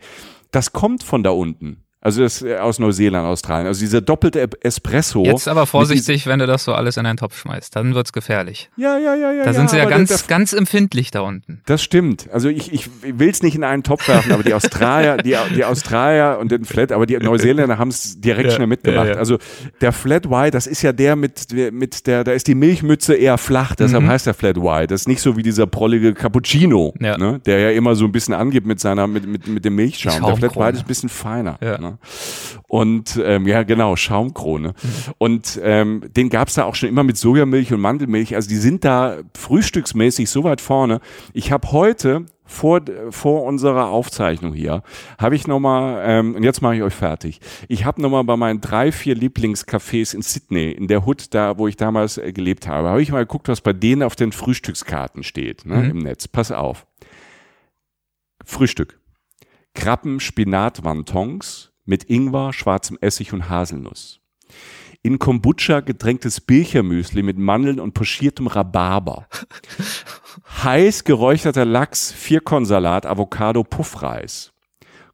das kommt von da unten. Also das äh, aus Neuseeland, Australien. Also dieser doppelte Espresso. Jetzt aber vorsichtig, wenn du das so alles in einen Topf schmeißt. Dann wird's gefährlich. Ja, ja, ja, ja. Da sind sie ja ganz, der, ganz empfindlich da unten. Das stimmt. Also ich, ich will's nicht in einen Topf werfen, aber die Australier, die, die Australier und den Flat, aber die Neuseeländer haben es direkt ja, schnell mitgemacht. Ja, ja. Also der Flat White, das ist ja der mit, mit der, da ist die Milchmütze eher flach, deshalb mhm. heißt der Flat White. Das ist nicht so wie dieser prollige Cappuccino, ne, der ja immer so ein bisschen angibt mit seiner, mit, mit, mit dem Milchschaum. Der Flat White ist ein bisschen feiner. Ne? Und ähm, ja, genau, Schaumkrone. Und ähm, den gab's da auch schon immer mit Sojamilch und Mandelmilch. Also die sind da frühstücksmäßig so weit vorne. Ich habe heute vor, vor unserer Aufzeichnung hier habe ich nochmal, ähm, und jetzt mache ich euch fertig, ich habe nochmal bei meinen drei, vier Lieblingscafés in Sydney, in der Hood, da wo ich damals äh, gelebt habe, habe ich mal geguckt, was bei denen auf den Frühstückskarten steht ne, mhm. im Netz. Pass auf. Frühstück. Krabben, Spinat, Wontons, mit Ingwer, schwarzem Essig und Haselnuss. In Kombucha getränktes Bilchermüsli mit Mandeln und pochiertem Rhabarber. Heiß geräucherter Lachs, Vierkornsalat, Avocado, Puffreis.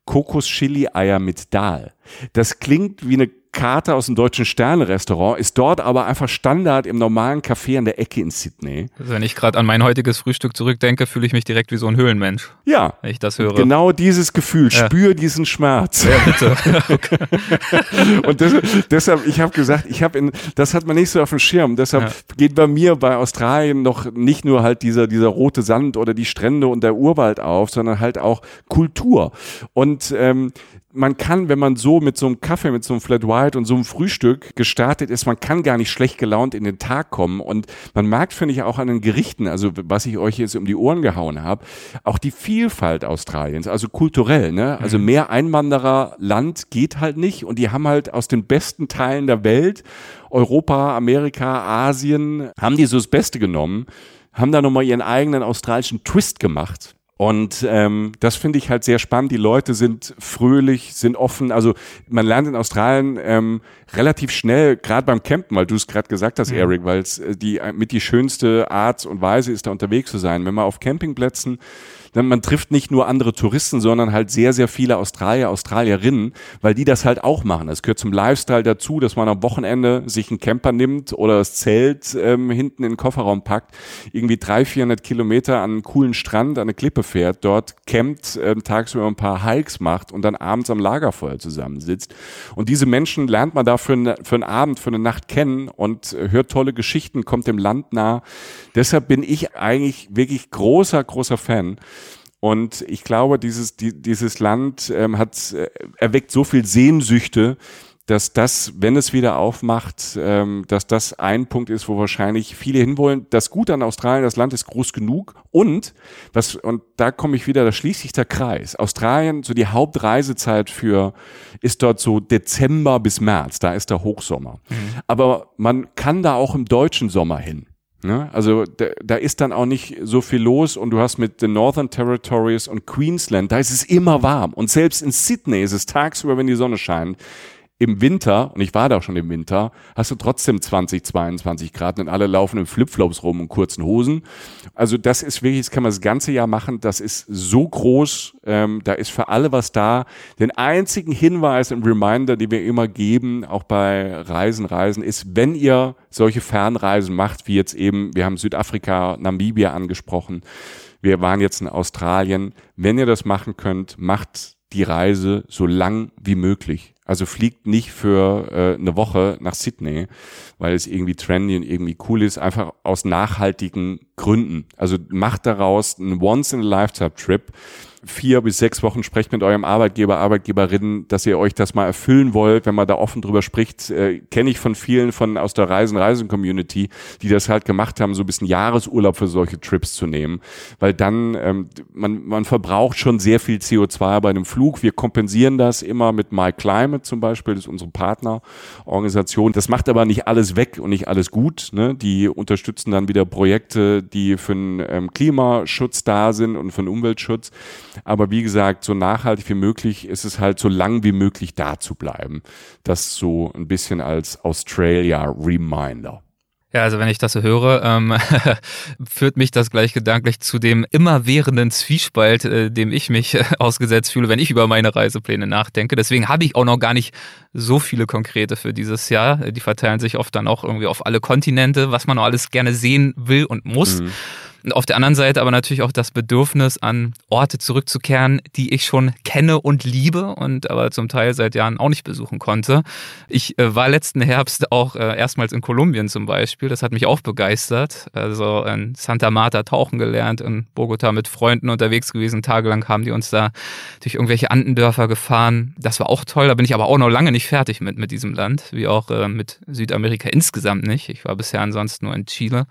Kokos-Chili-Eier mit Dahl. Das klingt wie eine Karte aus dem deutschen Sternenrestaurant, ist dort aber einfach Standard im normalen Café an der Ecke in Sydney. Also wenn ich gerade an mein heutiges Frühstück zurückdenke, fühle ich mich direkt wie so ein Höhlenmensch. Ja. Wenn ich das höre. Genau dieses Gefühl, ja. spür diesen Schmerz. Ja, bitte. Und das, deshalb, ich habe gesagt, ich habe in, das hat man nicht so auf dem Schirm. Deshalb ja. geht bei mir bei Australien noch nicht nur halt dieser, dieser rote Sand oder die Strände und der Urwald auf, sondern halt auch Kultur. Und ähm, man kann, wenn man so mit so einem Kaffee, mit so einem Flat White und so einem Frühstück gestartet ist, man kann gar nicht schlecht gelaunt in den Tag kommen. Und man merkt, finde ich, auch an den Gerichten, also was ich euch jetzt um die Ohren gehauen habe, auch die Vielfalt Australiens, also kulturell. Ne? Also mhm. mehr Einwandererland geht halt nicht und die haben halt aus den besten Teilen der Welt, Europa, Amerika, Asien, haben die so das Beste genommen, haben da nochmal ihren eigenen australischen Twist gemacht und ähm, das finde ich halt sehr spannend. Die Leute sind fröhlich, sind offen. Also man lernt in Australien ähm, relativ schnell, gerade beim Campen, weil du es gerade gesagt hast, mhm. Eric, weil es äh, die mit die schönste Art und Weise ist, da unterwegs zu sein. Wenn man auf Campingplätzen man trifft nicht nur andere Touristen, sondern halt sehr, sehr viele Australier, Australierinnen, weil die das halt auch machen. Es gehört zum Lifestyle dazu, dass man am Wochenende sich einen Camper nimmt oder das Zelt ähm, hinten in den Kofferraum packt, irgendwie drei, vierhundert Kilometer an einen coolen Strand, an eine Klippe fährt, dort campt, ähm, tagsüber ein paar Hikes macht und dann abends am Lagerfeuer zusammensitzt. Und diese Menschen lernt man da für, für einen Abend, für eine Nacht kennen und hört tolle Geschichten, kommt dem Land nah. Deshalb bin ich eigentlich wirklich großer, großer Fan. Und ich glaube, dieses, die, dieses Land ähm, hat äh, erweckt so viel Sehnsüchte, dass das, wenn es wieder aufmacht, ähm, dass das ein Punkt ist, wo wahrscheinlich viele hinwollen. Das Gute an Australien, das Land ist groß genug und was und da komme ich wieder, da schließt sich der Kreis. Australien, so die Hauptreisezeit für ist dort so Dezember bis März, da ist der Hochsommer. Mhm. Aber man kann da auch im deutschen Sommer hin. Ne? Also da, da ist dann auch nicht so viel los und du hast mit den Northern Territories und Queensland, da ist es immer warm. Und selbst in Sydney ist es tagsüber, wenn die Sonne scheint, im Winter, und ich war da schon im Winter, hast du trotzdem 20, 22 Grad und alle laufen in Flipflops rum und kurzen Hosen. Also das ist wirklich, das kann man das ganze Jahr machen. Das ist so groß, ähm, da ist für alle was da. Den einzigen Hinweis und Reminder, die wir immer geben, auch bei Reisen, Reisen, ist, wenn ihr solche Fernreisen macht, wie jetzt eben, wir haben Südafrika, Namibia angesprochen, wir waren jetzt in Australien, wenn ihr das machen könnt, macht die Reise so lang wie möglich. Also fliegt nicht für äh, eine Woche nach Sydney, weil es irgendwie trendy und irgendwie cool ist, einfach aus nachhaltigen Gründen. Also macht daraus einen Once-in-a-Lifetime-Trip vier bis sechs Wochen sprecht mit eurem Arbeitgeber, Arbeitgeberinnen, dass ihr euch das mal erfüllen wollt, wenn man da offen drüber spricht, äh, kenne ich von vielen von aus der Reisen Reisen Community, die das halt gemacht haben, so ein bisschen Jahresurlaub für solche Trips zu nehmen, weil dann ähm, man man verbraucht schon sehr viel CO2 bei einem Flug. Wir kompensieren das immer mit My Climate zum Beispiel, das ist unsere Partnerorganisation. Das macht aber nicht alles weg und nicht alles gut. Ne? Die unterstützen dann wieder Projekte, die für den ähm, Klimaschutz da sind und für den Umweltschutz. Aber wie gesagt, so nachhaltig wie möglich ist es halt so lang wie möglich da zu bleiben. Das so ein bisschen als Australia Reminder. Ja, also wenn ich das so höre, ähm, führt mich das gleich gedanklich zu dem immerwährenden Zwiespalt, äh, dem ich mich äh, ausgesetzt fühle, wenn ich über meine Reisepläne nachdenke. Deswegen habe ich auch noch gar nicht so viele konkrete für dieses Jahr. Die verteilen sich oft dann auch irgendwie auf alle Kontinente, was man noch alles gerne sehen will und muss. Mhm. Und auf der anderen Seite aber natürlich auch das Bedürfnis an Orte zurückzukehren, die ich schon kenne und liebe und aber zum Teil seit Jahren auch nicht besuchen konnte. Ich äh, war letzten Herbst auch äh, erstmals in Kolumbien zum Beispiel. Das hat mich auch begeistert. Also in Santa Marta tauchen gelernt, in Bogota mit Freunden unterwegs gewesen. Tagelang haben die uns da durch irgendwelche Andendörfer gefahren. Das war auch toll. Da bin ich aber auch noch lange nicht fertig mit, mit diesem Land, wie auch äh, mit Südamerika insgesamt nicht. Ich war bisher ansonsten nur in Chile.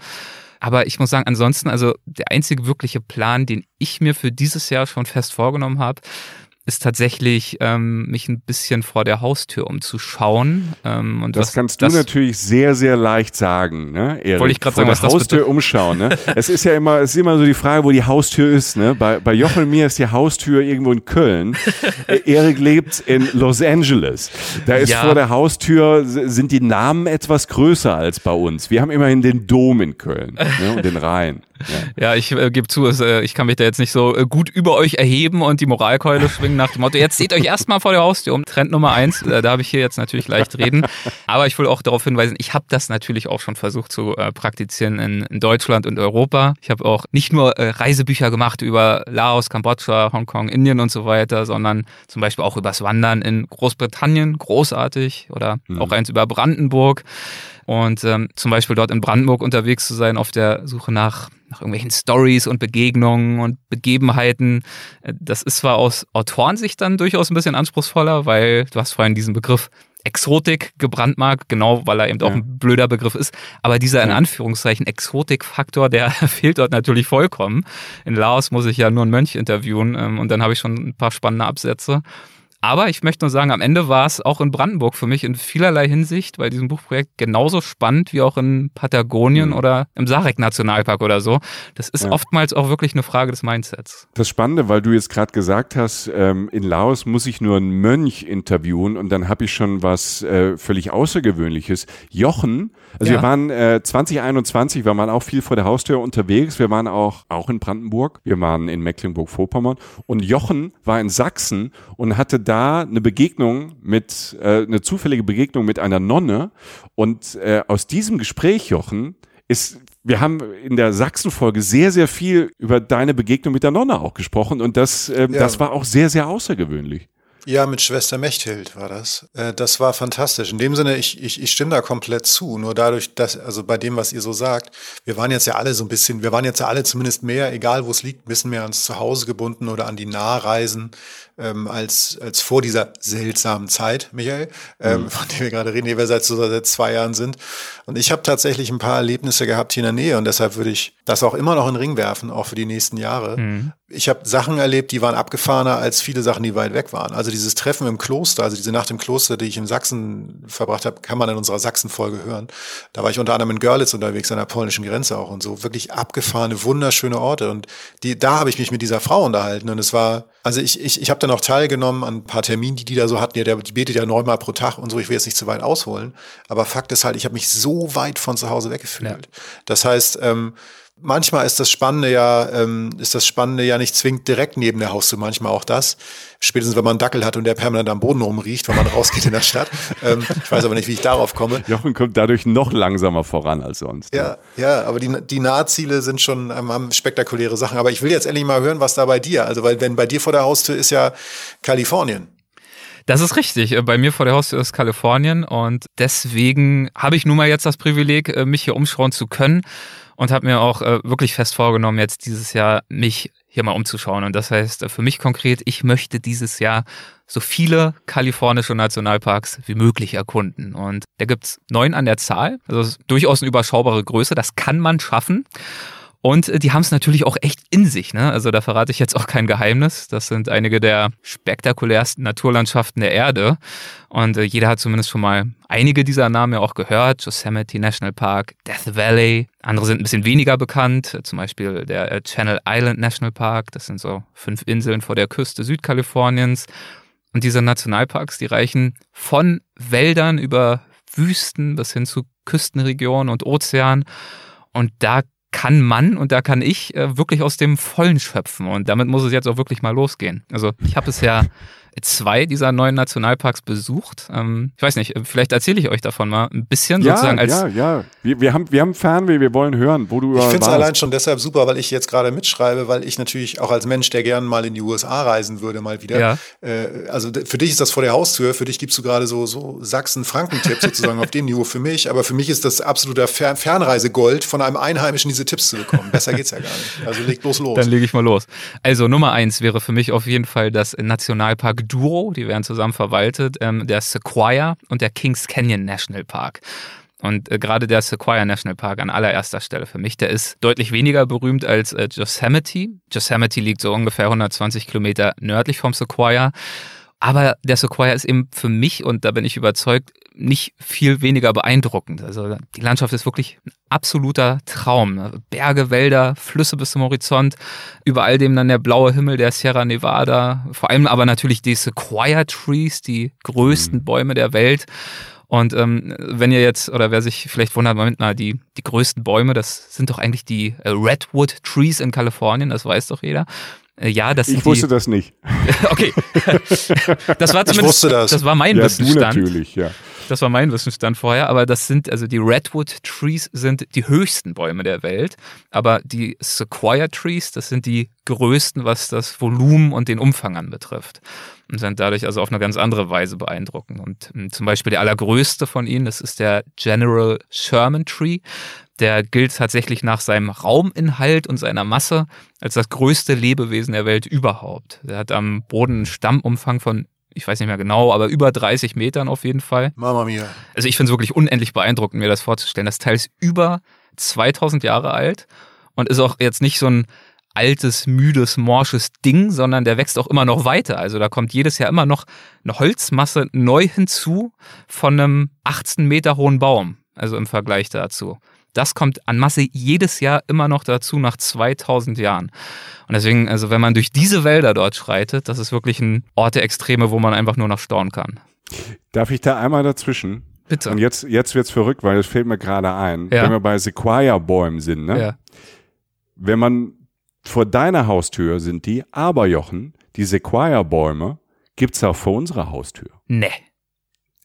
Aber ich muss sagen, ansonsten, also der einzige wirkliche Plan, den ich mir für dieses Jahr schon fest vorgenommen habe, ist tatsächlich, ähm, mich ein bisschen vor der Haustür umzuschauen. Ähm, und das was, kannst du das, natürlich sehr, sehr leicht sagen, ne? Erik? Wollte ich gerade sagen, was Haustür das umschauen. Ne? es ist ja immer, es ist immer so die Frage, wo die Haustür ist. Ne? Bei, bei Jochen und mir ist die Haustür irgendwo in Köln. Erik lebt in Los Angeles. Da ist ja. vor der Haustür sind die Namen etwas größer als bei uns. Wir haben immerhin den Dom in Köln ne? und den Rhein. Ja, ich äh, gebe zu, äh, ich kann mich da jetzt nicht so äh, gut über euch erheben und die Moralkeule schwingen nach dem Motto, jetzt seht euch erstmal vor der Haustür um. Trend Nummer eins, äh, da habe ich hier jetzt natürlich leicht reden. Aber ich will auch darauf hinweisen, ich habe das natürlich auch schon versucht zu äh, praktizieren in, in, Deutschland und Europa. Ich habe auch nicht nur äh, Reisebücher gemacht über Laos, Kambodscha, Hongkong, Indien und so weiter, sondern zum Beispiel auch übers Wandern in Großbritannien, großartig, oder mhm. auch eins über Brandenburg. Und ähm, zum Beispiel dort in Brandenburg unterwegs zu sein, auf der Suche nach, nach irgendwelchen Stories und Begegnungen und Begebenheiten. Äh, das ist zwar aus Autorensicht dann durchaus ein bisschen anspruchsvoller, weil du hast vorhin diesen Begriff Exotik gebrandmarkt, genau, weil er eben ja. auch ein blöder Begriff ist. Aber dieser in Anführungszeichen Exotik-Faktor, der fehlt dort natürlich vollkommen. In Laos muss ich ja nur einen Mönch interviewen ähm, und dann habe ich schon ein paar spannende Absätze. Aber ich möchte nur sagen, am Ende war es auch in Brandenburg für mich in vielerlei Hinsicht bei diesem Buchprojekt genauso spannend wie auch in Patagonien mhm. oder im Sarek Nationalpark oder so. Das ist ja. oftmals auch wirklich eine Frage des Mindsets. Das Spannende, weil du jetzt gerade gesagt hast, ähm, in Laos muss ich nur einen Mönch interviewen und dann habe ich schon was äh, völlig Außergewöhnliches. Jochen, also ja. wir waren äh, 2021, wir waren auch viel vor der Haustür unterwegs. Wir waren auch, auch in Brandenburg, wir waren in Mecklenburg-Vorpommern und Jochen war in Sachsen und hatte da da eine Begegnung mit, äh, eine zufällige Begegnung mit einer Nonne. Und äh, aus diesem Gespräch, Jochen, ist, wir haben in der Sachsen-Folge sehr, sehr viel über deine Begegnung mit der Nonne auch gesprochen. Und das, äh, ja. das war auch sehr, sehr außergewöhnlich. Ja, mit Schwester Mechthild war das. Äh, das war fantastisch. In dem Sinne, ich, ich, ich stimme da komplett zu. Nur dadurch, dass, also bei dem, was ihr so sagt, wir waren jetzt ja alle so ein bisschen, wir waren jetzt ja alle zumindest mehr, egal wo es liegt, ein bisschen mehr ans Zuhause gebunden oder an die Nahreisen ähm, als, als vor dieser seltsamen Zeit, Michael, ähm, mhm. von der wir gerade reden, die wir seit, so seit zwei Jahren sind. Und ich habe tatsächlich ein paar Erlebnisse gehabt hier in der Nähe und deshalb würde ich das auch immer noch in den Ring werfen, auch für die nächsten Jahre. Mhm. Ich habe Sachen erlebt, die waren abgefahrener als viele Sachen, die weit weg waren. Also dieses Treffen im Kloster, also diese Nacht im Kloster, die ich in Sachsen verbracht habe, kann man in unserer Sachsen-Folge hören. Da war ich unter anderem in Görlitz unterwegs an der polnischen Grenze auch und so. Wirklich abgefahrene, wunderschöne Orte. Und die, da habe ich mich mit dieser Frau unterhalten und es war, also ich, ich, ich habe dann auch teilgenommen an ein paar Terminen, die die da so hatten. Ja, der, die betet ja neunmal pro Tag und so. Ich will jetzt nicht zu weit ausholen. Aber Fakt ist halt, ich habe mich so weit von zu Hause weggefühlt. Ja. Das heißt, ähm, manchmal ist das Spannende ja, ähm, ist das Spannende ja nicht zwingend direkt neben der Haustür, manchmal auch das. Spätestens wenn man einen Dackel hat und der permanent am Boden rumriecht, wenn man rausgeht in der Stadt. Ähm, ich weiß aber nicht, wie ich darauf komme. Jochen kommt dadurch noch langsamer voran als sonst. Ja, ja, aber die, die Nahziele sind schon, ähm, haben spektakuläre Sachen. Aber ich will jetzt endlich mal hören, was da bei dir, also weil wenn bei dir vor der Haustür ist ja Kalifornien. Das ist richtig. Äh, bei mir vor der Haustür ist Kalifornien und deswegen habe ich nun mal jetzt das Privileg, äh, mich hier umschauen zu können und habe mir auch äh, wirklich fest vorgenommen, jetzt dieses Jahr mich hier mal umzuschauen. Und das heißt für mich konkret, ich möchte dieses Jahr so viele kalifornische Nationalparks wie möglich erkunden. Und da gibt's neun an der Zahl, also durchaus eine überschaubare Größe, das kann man schaffen. Und äh, die haben es natürlich auch echt in sich. Ne? Also da verrate ich jetzt auch kein Geheimnis. Das sind einige der spektakulärsten Naturlandschaften der Erde. Und äh, jeder hat zumindest schon mal einige dieser Namen ja auch gehört. Yosemite National Park, Death Valley. Andere sind ein bisschen weniger bekannt. Zum Beispiel der äh, Channel Island National Park. Das sind so fünf Inseln vor der Küste Südkaliforniens. Und diese Nationalparks, die reichen von Wäldern über Wüsten bis hin zu Küstenregionen und Ozean. Und da kann man und da kann ich äh, wirklich aus dem Vollen schöpfen. Und damit muss es jetzt auch wirklich mal losgehen. Also ich habe es ja zwei dieser neuen Nationalparks besucht. Ähm, ich weiß nicht, vielleicht erzähle ich euch davon mal ein bisschen ja, sozusagen als. Ja, ja, wir, wir, haben, wir haben Fernweh, wir wollen hören, wo du Ich finde es allein schon deshalb super, weil ich jetzt gerade mitschreibe, weil ich natürlich auch als Mensch, der gerne mal in die USA reisen würde, mal wieder. Ja. Äh, also für dich ist das vor der Haustür, für dich gibst du gerade so, so Sachsen-Franken-Tipp sozusagen auf dem Niveau für mich, aber für mich ist das absoluter Fern Fernreisegold, von einem Einheimischen diese Tipps zu bekommen. Besser geht's ja gar nicht. Also leg bloß los. Dann lege ich mal los. Also Nummer eins wäre für mich auf jeden Fall das Nationalpark Duo, die werden zusammen verwaltet, ähm, der Sequoia und der Kings Canyon National Park. Und äh, gerade der Sequoia National Park an allererster Stelle für mich, der ist deutlich weniger berühmt als äh, Yosemite. Yosemite liegt so ungefähr 120 Kilometer nördlich vom Sequoia. Aber der Sequoia ist eben für mich, und da bin ich überzeugt, nicht viel weniger beeindruckend. Also die Landschaft ist wirklich ein absoluter Traum. Berge, Wälder, Flüsse bis zum Horizont, über all dem dann der blaue Himmel der Sierra Nevada, vor allem aber natürlich die Sequoia Trees, die größten mhm. Bäume der Welt. Und ähm, wenn ihr jetzt, oder wer sich vielleicht wundert, Moment mal, die, die größten Bäume, das sind doch eigentlich die äh, Redwood Trees in Kalifornien, das weiß doch jeder. Äh, ja, das Ich wusste die, das nicht. okay. das war zumindest, ich wusste das. das war mein ja, Wissensstand. Natürlich, ja. Das war mein Wissensstand vorher, aber das sind, also die Redwood Trees sind die höchsten Bäume der Welt, aber die Sequoia Trees, das sind die größten, was das Volumen und den Umfang anbetrifft. Und sind dadurch also auf eine ganz andere Weise beeindruckend. Und hm, zum Beispiel der allergrößte von ihnen, das ist der General Sherman Tree. Der gilt tatsächlich nach seinem Rauminhalt und seiner Masse als das größte Lebewesen der Welt überhaupt. Der hat am Boden einen Stammumfang von ich weiß nicht mehr genau, aber über 30 Metern auf jeden Fall. Mama mia. Also ich finde es wirklich unendlich beeindruckend, mir das vorzustellen. Das Teil ist über 2000 Jahre alt und ist auch jetzt nicht so ein altes, müdes, morsches Ding, sondern der wächst auch immer noch weiter. Also da kommt jedes Jahr immer noch eine Holzmasse neu hinzu von einem 18 Meter hohen Baum. Also im Vergleich dazu. Das kommt an Masse jedes Jahr immer noch dazu nach 2000 Jahren. Und deswegen, also wenn man durch diese Wälder dort schreitet, das ist wirklich ein Ort der Extreme, wo man einfach nur noch staunen kann. Darf ich da einmal dazwischen? Bitte. Und jetzt, jetzt wird's verrückt, weil es fällt mir gerade ein. Ja. Wenn wir bei Sequoia-Bäumen sind, ne? Ja. Wenn man vor deiner Haustür sind die, aber Jochen, die Sequoia-Bäume gibt's auch vor unserer Haustür. Nee.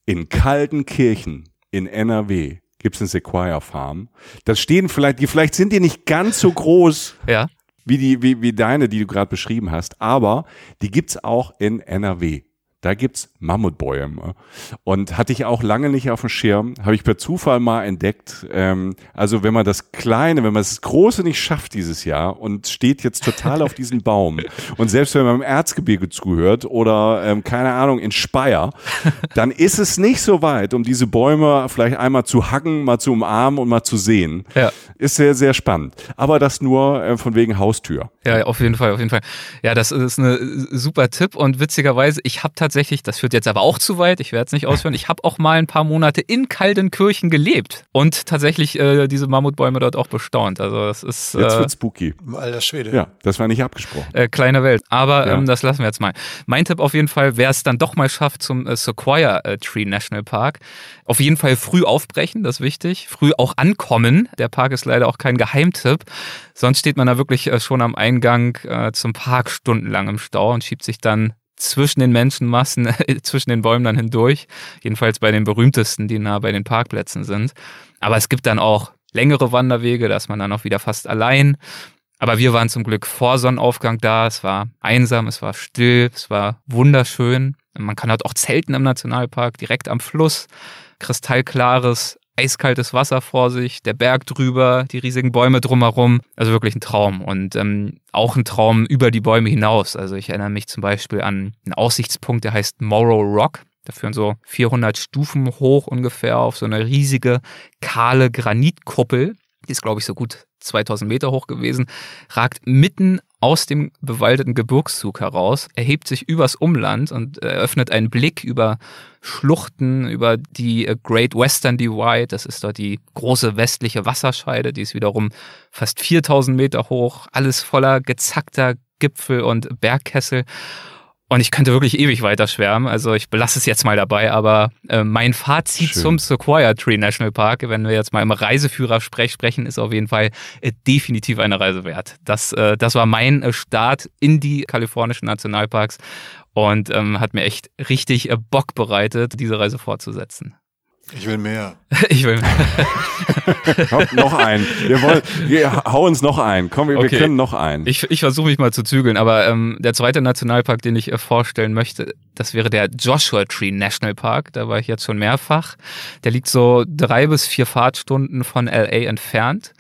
In Kaltenkirchen in NRW gibt's eine Sequoia-Farm. Das stehen vielleicht, die vielleicht sind die nicht ganz so groß Ja. wie die, wie, wie deine, die du gerade beschrieben hast, aber die gibt's auch in NRW. Da gibt's Mammutbäume. Und hatte ich auch lange nicht auf dem Schirm, habe ich per Zufall mal entdeckt. Ähm, also wenn man das Kleine, wenn man das Große nicht schafft dieses Jahr und steht jetzt total auf diesen Baum und selbst wenn man im Erzgebirge zuhört oder ähm, keine Ahnung in Speyer, dann ist es nicht so weit, um diese Bäume vielleicht einmal zu hacken, mal zu umarmen und mal zu sehen. Ja. Ist sehr, sehr spannend. Aber das nur äh, von wegen Haustür. Ja, auf jeden Fall, auf jeden Fall. Ja, das ist eine super Tipp und witzigerweise, ich habe tatsächlich, das führt jetzt aber auch zu weit, ich werde es nicht ausführen, ich habe auch mal ein paar Monate in Kaltenkirchen gelebt und tatsächlich äh, diese Mammutbäume dort auch bestaunt. Also das ist Jetzt äh, wird spooky. Alter Schwede. Ja, das war nicht abgesprochen. äh, kleine Welt. Aber Ja. ähm, das lassen wir jetzt mal. Mein Tipp auf jeden Fall, wer es dann doch mal schafft zum äh, Sequoia äh, Tree National Park, auf jeden Fall früh aufbrechen, das ist wichtig. Früh auch ankommen. Der Park ist leider auch kein Geheimtipp. Sonst steht man da wirklich äh, schon am Eingang äh, zum Park stundenlang im Stau und schiebt sich dann zwischen den Menschenmassen, zwischen den Bäumen dann hindurch. Jedenfalls bei den berühmtesten, die nah bei den Parkplätzen sind. Aber es gibt dann auch längere Wanderwege, da ist man dann auch wieder fast allein. Aber wir waren zum Glück vor Sonnenaufgang da. Es war einsam, es war still, es war wunderschön. Man kann dort auch zelten im Nationalpark, direkt am Fluss. Kristallklares, eiskaltes Wasser vor sich, der Berg drüber, die riesigen Bäume drumherum. Also wirklich ein Traum. Und ähm, auch ein Traum über die Bäume hinaus. Also ich erinnere mich zum Beispiel an einen Aussichtspunkt, der heißt Morrow Rock. Da führen so 400 Stufen hoch ungefähr auf so eine riesige, kahle Granitkuppel. Die ist, glaube ich, so gut 2000 Meter hoch gewesen, ragt mitten aus dem bewaldeten Gebirgszug heraus, erhebt sich übers Umland und eröffnet einen Blick über Schluchten, über die äh, Great Western Divide. Das ist dort die große westliche Wasserscheide, die ist wiederum fast 4000 Meter hoch, alles voller gezackter Gipfel und Bergkessel. Und ich könnte wirklich ewig weiter schwärmen. Also ich belasse es jetzt mal dabei, aber äh, mein Fazit Schön. zum Sequoia Tree National Park, wenn wir jetzt mal im Reiseführer-Sprech sprechen, ist auf jeden Fall äh, definitiv eine Reise wert. Das, äh, das war mein äh, Start in die kalifornischen Nationalparks und ähm, hat mir echt richtig äh, Bock bereitet, diese Reise fortzusetzen. Ich will mehr. Ich will. Hau, noch ein. Wir wollen, wir, hau uns noch ein. Komm, wir, Okay. wir können noch ein. Ich, ich versuche mich mal zu zügeln, aber ähm, der zweite Nationalpark, den ich äh, vorstellen möchte, das wäre der Joshua Tree National Park. Da war ich jetzt schon mehrfach. Der liegt so drei bis vier Fahrtstunden von LA entfernt.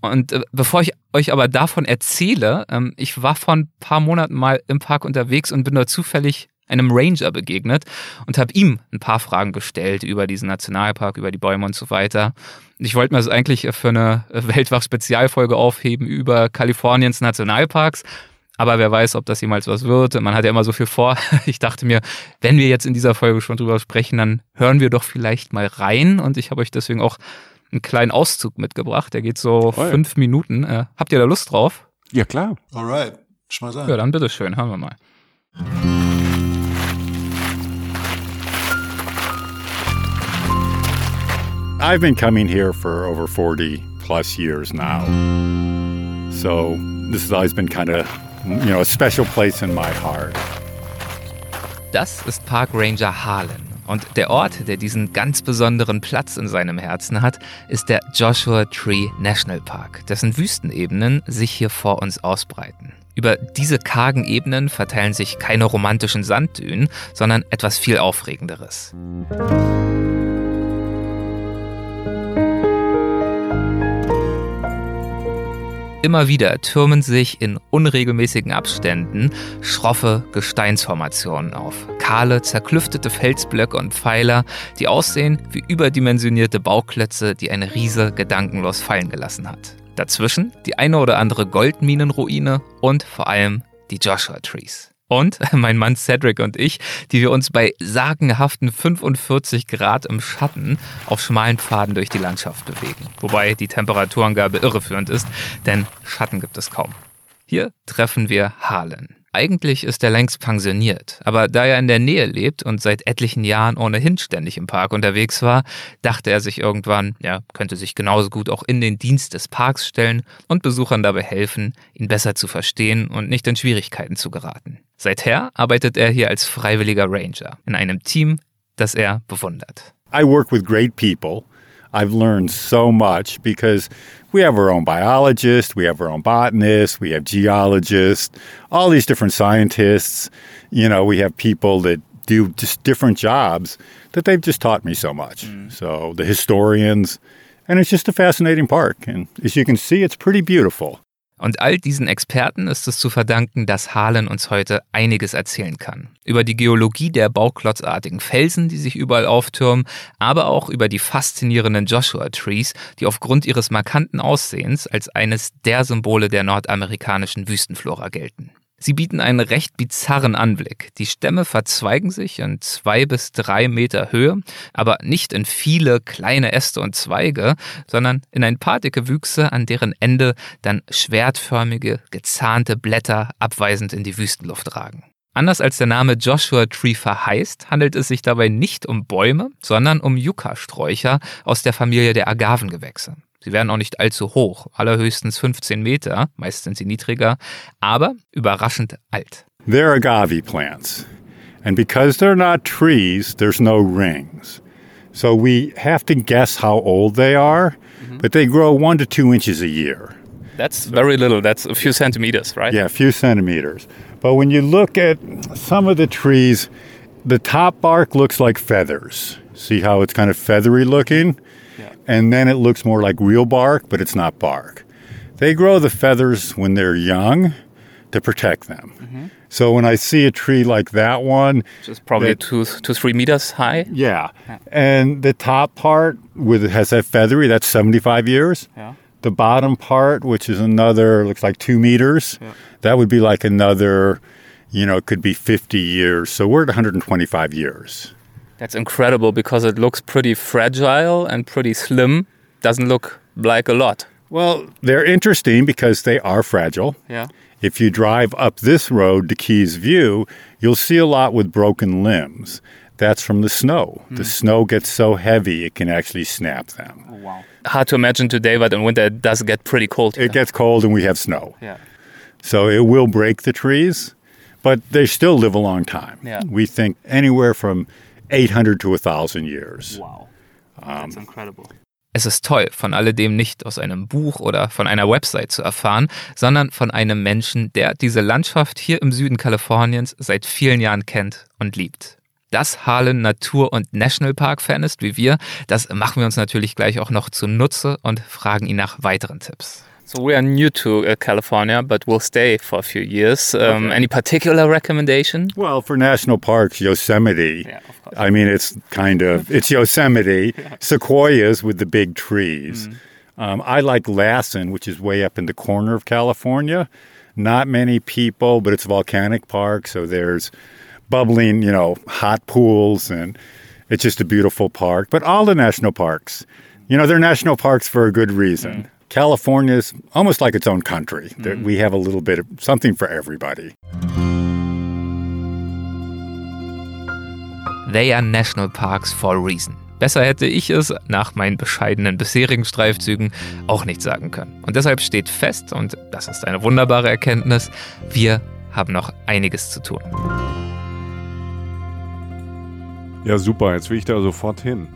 Und äh, bevor ich euch aber davon erzähle, ähm, ich war vor ein paar Monaten mal im Park unterwegs und bin dort zufällig einem Ranger begegnet und habe ihm ein paar Fragen gestellt über diesen Nationalpark, über die Bäume und so weiter. Und ich wollte mir das eigentlich für eine Weltwach-Spezialfolge aufheben über Kaliforniens Nationalparks. Aber wer weiß, ob das jemals was wird. Man hat ja immer so viel vor. Ich dachte mir, wenn wir jetzt in dieser Folge schon drüber sprechen, dann hören wir doch vielleicht mal rein. Und ich habe euch deswegen auch einen kleinen Auszug mitgebracht. Der geht so Oh ja. fünf Minuten. Äh, habt ihr da Lust drauf? ja, klar. Alright. Schmeiß an. Ja, dann bitteschön, hören wir mal. I've been coming here for over 40 plus years now. So this has always been kind of, you know, a special place in my heart. Das ist Park Ranger Harlan. Und der Ort, der diesen ganz besonderen Platz in seinem Herzen hat, ist der Joshua Tree National Park, dessen Wüstenebenen sich hier vor uns ausbreiten. Über diese kargen Ebenen verteilen sich keine romantischen Sanddünen, sondern etwas viel Aufregenderes. Immer wieder türmen sich in unregelmäßigen Abständen schroffe Gesteinsformationen auf. Kahle, zerklüftete Felsblöcke und Pfeiler, die aussehen wie überdimensionierte Bauklötze, die ein Riese gedankenlos fallen gelassen hat. Dazwischen die eine oder andere Goldminenruine und vor allem die Joshua Trees. Und mein Mann Cedric und ich, die wir uns bei sagenhaften 45 Grad im Schatten auf schmalen Pfaden durch die Landschaft bewegen. Wobei die Temperaturangabe irreführend ist, denn Schatten gibt es kaum. Hier treffen wir Harlan. Eigentlich ist er längst pensioniert, aber da er in der Nähe lebt und seit etlichen Jahren ohnehin ständig im Park unterwegs war, dachte er sich irgendwann, er könnte sich genauso gut auch in den Dienst des Parks stellen und Besuchern dabei helfen, ihn besser zu verstehen und nicht in Schwierigkeiten zu geraten. Seither arbeitet er hier als freiwilliger Ranger in einem Team, das er bewundert. I work with great people. I've learned so much because we have our own biologists, we have our own botanists, we have geologists, all these different scientists. You know, we have people that do just different jobs that they've just taught me so much. Mm. So the historians, and it's just a fascinating park. And as you can see, it's pretty beautiful. Und all diesen Experten ist es zu verdanken, dass Harlan uns heute einiges erzählen kann. Über die Geologie der bauklotzartigen Felsen, die sich überall auftürmen, aber auch über die faszinierenden Joshua Trees, die aufgrund ihres markanten Aussehens als eines der Symbole der nordamerikanischen Wüstenflora gelten. Sie bieten einen recht bizarren Anblick. Die Stämme verzweigen sich in zwei bis drei Meter Höhe, aber nicht in viele kleine Äste und Zweige, sondern in ein paar dicke Wüchse, an deren Ende dann schwertförmige, gezahnte Blätter abweisend in die Wüstenluft ragen. Anders als der Name Joshua Tree verheißt, handelt es sich dabei nicht um Bäume, sondern um Yucca-Sträucher aus der Familie der Agavengewächse. Sie werden auch nicht allzu hoch, allerhöchstens 15 Meter, meist sind sie niedriger, aber überraschend alt. They're agave plants. And because they're not trees, there's no rings. So we have to guess how old they are, mm-hmm. but they grow one to two inches a year. That's very little. That's a few centimeters, right? Yeah, a few centimeters. But when you look at some of the trees, the top bark looks like feathers. See how it's kind of feathery looking? And then it looks more like real bark, but it's not bark. They grow the feathers when they're young to protect them. Mm-hmm. So when I see a tree like that one, just probably that, two to three meters high. Yeah. yeah. and the top part with it has that feathery, that's seventy five years. Yeah. The bottom part, which is another, looks like two meters, yeah. that would be like another, you know, it could be fifty years. So we're at one hundred and twenty five years. That's incredible because it looks pretty fragile and pretty slim. Doesn't look like a lot. Well, they're interesting because they are fragile. Yeah. If you drive up this road to Keys View, you'll see a lot with broken limbs. That's from the snow. Mm. The hmm. snow gets so heavy it can actually snap them. Oh, wow. Hard to imagine today, but in winter it does get pretty cold. Here. It gets cold and we have snow. Yeah. So it will break the trees, but they still live a long time. Yeah. We think anywhere from 800 to 1000 years. Wow. That's incredible. Es ist toll, von alledem nicht aus einem Buch oder von einer Website zu erfahren, sondern von einem Menschen, der diese Landschaft hier im Süden Kaliforniens seit vielen Jahren kennt und liebt. Dass Harlan Natur- und Nationalpark-Fan ist wie wir, das machen wir uns natürlich gleich auch noch zunutze und fragen ihn nach weiteren Tipps. So we are new to uh, California, but we'll stay for a few years. Um, okay. Any particular recommendation? Well, for national parks, Yosemite. Yeah, of course. I mean, it's kind of it's Yosemite. yeah. Sequoias with the big trees. Mm. Um, I like Lassen, which is way up in the corner of California. Not many people, but it's a volcanic park, so there's bubbling, you know, hot pools, and it's just a beautiful park. But all the national parks, you know, they're national parks for a good reason. Mm. California is almost like its own country. Mm. We have a little bit of something for everybody. They are national parks for a reason. Besser hätte ich es nach meinen bescheidenen bisherigen Streifzügen auch nicht sagen können. Und deshalb steht fest, und das ist eine wunderbare Erkenntnis, wir haben noch einiges zu tun. Ja, super, jetzt will ich da sofort hin.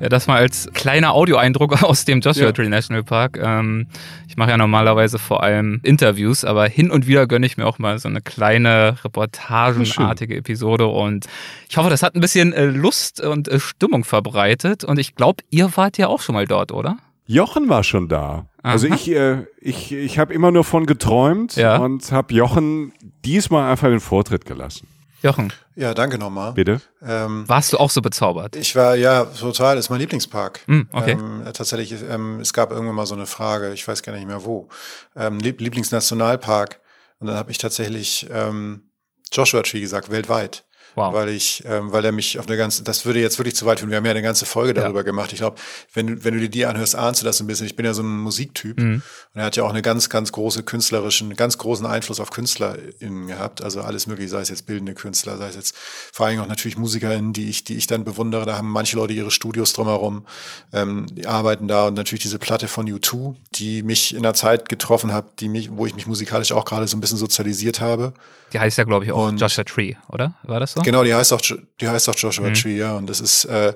Ja, das mal als kleiner Audioeindruck aus dem Joshua ja. Tree National Park. Ähm, ich mache ja normalerweise vor allem Interviews, aber hin und wieder gönne ich mir auch mal so eine kleine reportagenartige Episode und ich hoffe, das hat ein bisschen äh, Lust und äh, Stimmung verbreitet und ich glaube, ihr wart ja auch schon mal dort, oder? Jochen war schon da. Also Aha. ich, äh, ich, ich habe immer nur von geträumt Ja. und habe Jochen diesmal einfach den Vortritt gelassen. Jochen, Ja, danke nochmal. Bitte? Ähm, warst du auch so bezaubert? ich war, ja, total, ist mein Lieblingspark. Hm, okay. Ähm, tatsächlich, ähm, es gab irgendwann mal so eine Frage, ich weiß gar nicht mehr wo. Ähm, Lieb Lieblingsnationalpark. Und dann habe ich tatsächlich ähm, Joshua Tree gesagt, weltweit. Wow. Weil ich, ähm, weil er mich auf eine ganze, das würde jetzt wirklich zu weit führen. Wir haben ja eine ganze Folge darüber gemacht. Ich glaube, wenn du, wenn du dir die anhörst, ahnst du das ein bisschen. Ich bin ja so ein Musiktyp Mhm. und er hat ja auch eine ganz, ganz große künstlerischen, ganz großen Einfluss auf KünstlerInnen gehabt. Also alles mögliche, sei es jetzt bildende Künstler, sei es jetzt vor allem auch natürlich MusikerInnen, die ich, die ich dann bewundere. Da haben manche Leute ihre Studios drumherum, ähm, die arbeiten da und natürlich diese Platte von U2, die mich in einer Zeit getroffen hat, die mich, wo ich mich musikalisch auch gerade so ein bisschen sozialisiert habe. Die heißt ja, glaube ich, auch Und- Joshua Tree, oder? War das so? Genau, die heißt auch, die heißt auch Joshua Tree, ja. Und das ist äh,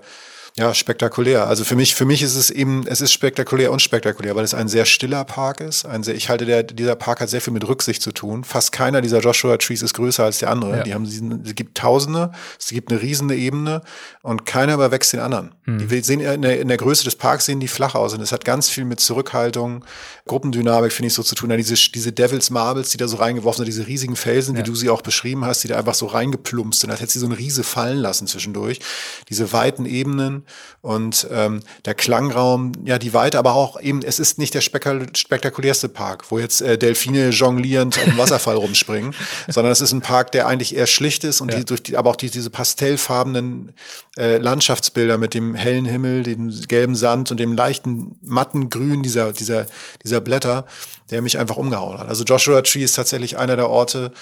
ja spektakulär. Also für mich, für mich ist es eben, es ist spektakulär und spektakulär, weil es ein sehr stiller Park ist. Ein sehr, ich halte, der, dieser Park hat sehr viel mit Rücksicht zu tun. Fast keiner dieser Joshua Trees ist größer als der andere. Ja. Die haben es gibt Tausende, es gibt eine riesige Ebene und keiner überwächst den anderen. Die wir sehen in der, in der Größe des Parks sehen die flach aus und es hat ganz viel mit Zurückhaltung, Gruppendynamik finde ich so zu tun. Ja, diese, diese Devils Marbles, die da so reingeworfen sind, diese riesigen Felsen, wie du sie auch beschrieben hast, die da einfach so reingeplumpst sind, als hätte sie so eine Riese fallen lassen zwischendurch. Diese weiten Ebenen und ähm, der Klangraum, ja, die Weite, aber auch eben, es ist nicht der spektakulärste Park, wo jetzt äh, Delfine jonglierend auf dem Wasserfall rumspringen, sondern es ist ein Park, der eigentlich eher schlicht ist und die, durch die, aber auch die, diese pastellfarbenen äh, Landschaftsbilder mit dem hellen Himmel, dem gelben Sand und dem leichten matten Grün dieser, dieser, dieser Blätter, der mich einfach umgehauen hat. Also Joshua Tree ist tatsächlich einer der Orte,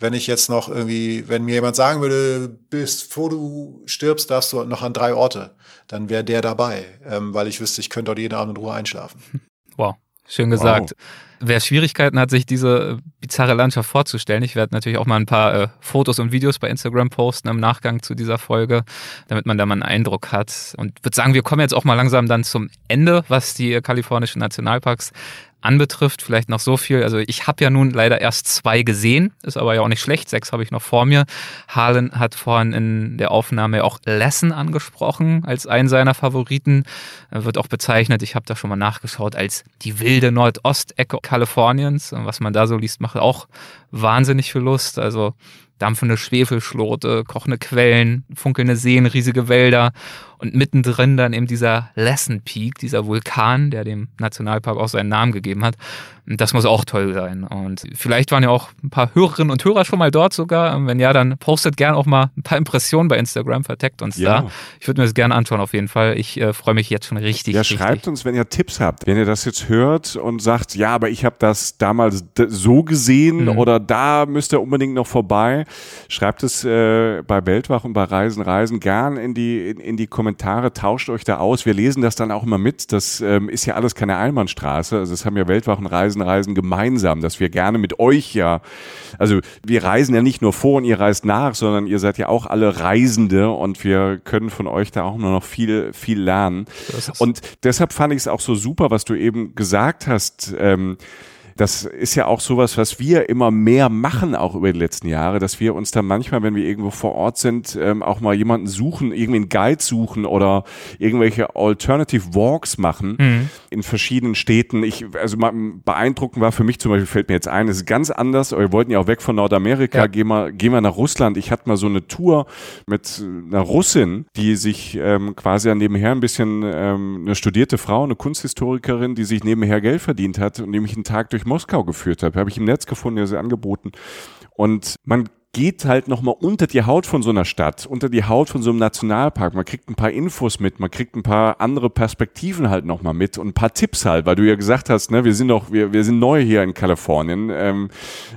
wenn ich jetzt noch irgendwie, wenn mir jemand sagen würde, bevor du stirbst, darfst du noch an drei Orte, dann wäre der dabei, ähm, weil ich wüsste, ich könnte dort jeden Abend in Ruhe einschlafen. Wow, schön gesagt. Wer Schwierigkeiten hat, sich diese äh, bizarre Landschaft vorzustellen, ich werde natürlich auch mal ein paar äh, Fotos und Videos bei Instagram posten im Nachgang zu dieser Folge, damit man da mal einen Eindruck hat. Und würde sagen, wir kommen jetzt auch mal langsam dann zum Ende, was die äh, kalifornischen Nationalparks anbetrifft. Vielleicht noch so viel. Also ich habe ja nun leider erst zwei gesehen, ist aber ja auch nicht schlecht. Sechs habe ich noch vor mir. Harlan hat vorhin in der Aufnahme auch Lesson angesprochen als einen seiner Favoriten. Er wird auch bezeichnet, ich habe da schon mal nachgeschaut, als die wilde Nordostecke Kaliforniens. Und was man da so liest, macht auch wahnsinnig viel Lust. Also dampfende Schwefelschlote, kochende Quellen, funkelnde Seen, riesige Wälder und mittendrin dann eben dieser Lesson Peak, dieser Vulkan, der dem Nationalpark auch seinen Namen gegeben hat. Das muss auch toll sein. Und vielleicht waren ja auch ein paar Hörerinnen und Hörer schon mal dort sogar. Und wenn ja, dann postet gern auch mal ein paar Impressionen bei Instagram, verteckt uns Ja. da. Ich würde mir das gerne anschauen auf jeden Fall. Ich äh, freue mich jetzt schon richtig. Ja, richtig. schreibt uns, wenn ihr Tipps habt. Wenn ihr das jetzt hört und sagt, ja, aber ich habe das damals so gesehen Mhm. oder da müsst ihr unbedingt noch vorbei, schreibt es äh, bei Weltwach und bei Reisen, Reisen gern in die, in, in die Kommentare, tauscht euch da aus. Wir lesen das dann auch immer mit. Das ähm, ist ja alles keine Einbahnstraße. Also das haben ja Weltwach und Reisen, Reisen gemeinsam, dass wir gerne mit euch ja, also wir reisen ja nicht nur vor und ihr reist nach, sondern ihr seid ja auch alle Reisende und wir können von euch da auch nur noch viel, viel lernen. Und deshalb fand ich es auch so super, was du eben gesagt hast. Ähm, das ist ja auch sowas, was wir immer mehr machen, auch über die letzten Jahre, dass wir uns dann manchmal, wenn wir irgendwo vor Ort sind, ähm, auch mal jemanden suchen, irgendwie einen Guide suchen oder irgendwelche Alternative Walks machen in verschiedenen Städten. Ich, also mal beeindruckend war für mich zum Beispiel, fällt mir jetzt ein, es ist ganz anders, wir wollten ja auch weg von Nordamerika, Ja. gehen wir, gehen wir nach Russland. Ich hatte mal so eine Tour mit einer Russin, die sich ähm, quasi nebenher ein bisschen ähm, eine studierte Frau, eine Kunsthistorikerin, die sich nebenher Geld verdient hat und mich einen Tag durch Moskau geführt hat. Habe ich im Netz gefunden, hat sie angeboten. Und man geht halt nochmal unter die Haut von so einer Stadt, unter die Haut von so einem Nationalpark. Man kriegt ein paar Infos mit, man kriegt ein paar andere Perspektiven halt nochmal mit und ein paar Tipps halt, weil du ja gesagt hast, ne, wir sind doch, wir, wir sind neu hier in Kalifornien. Ähm,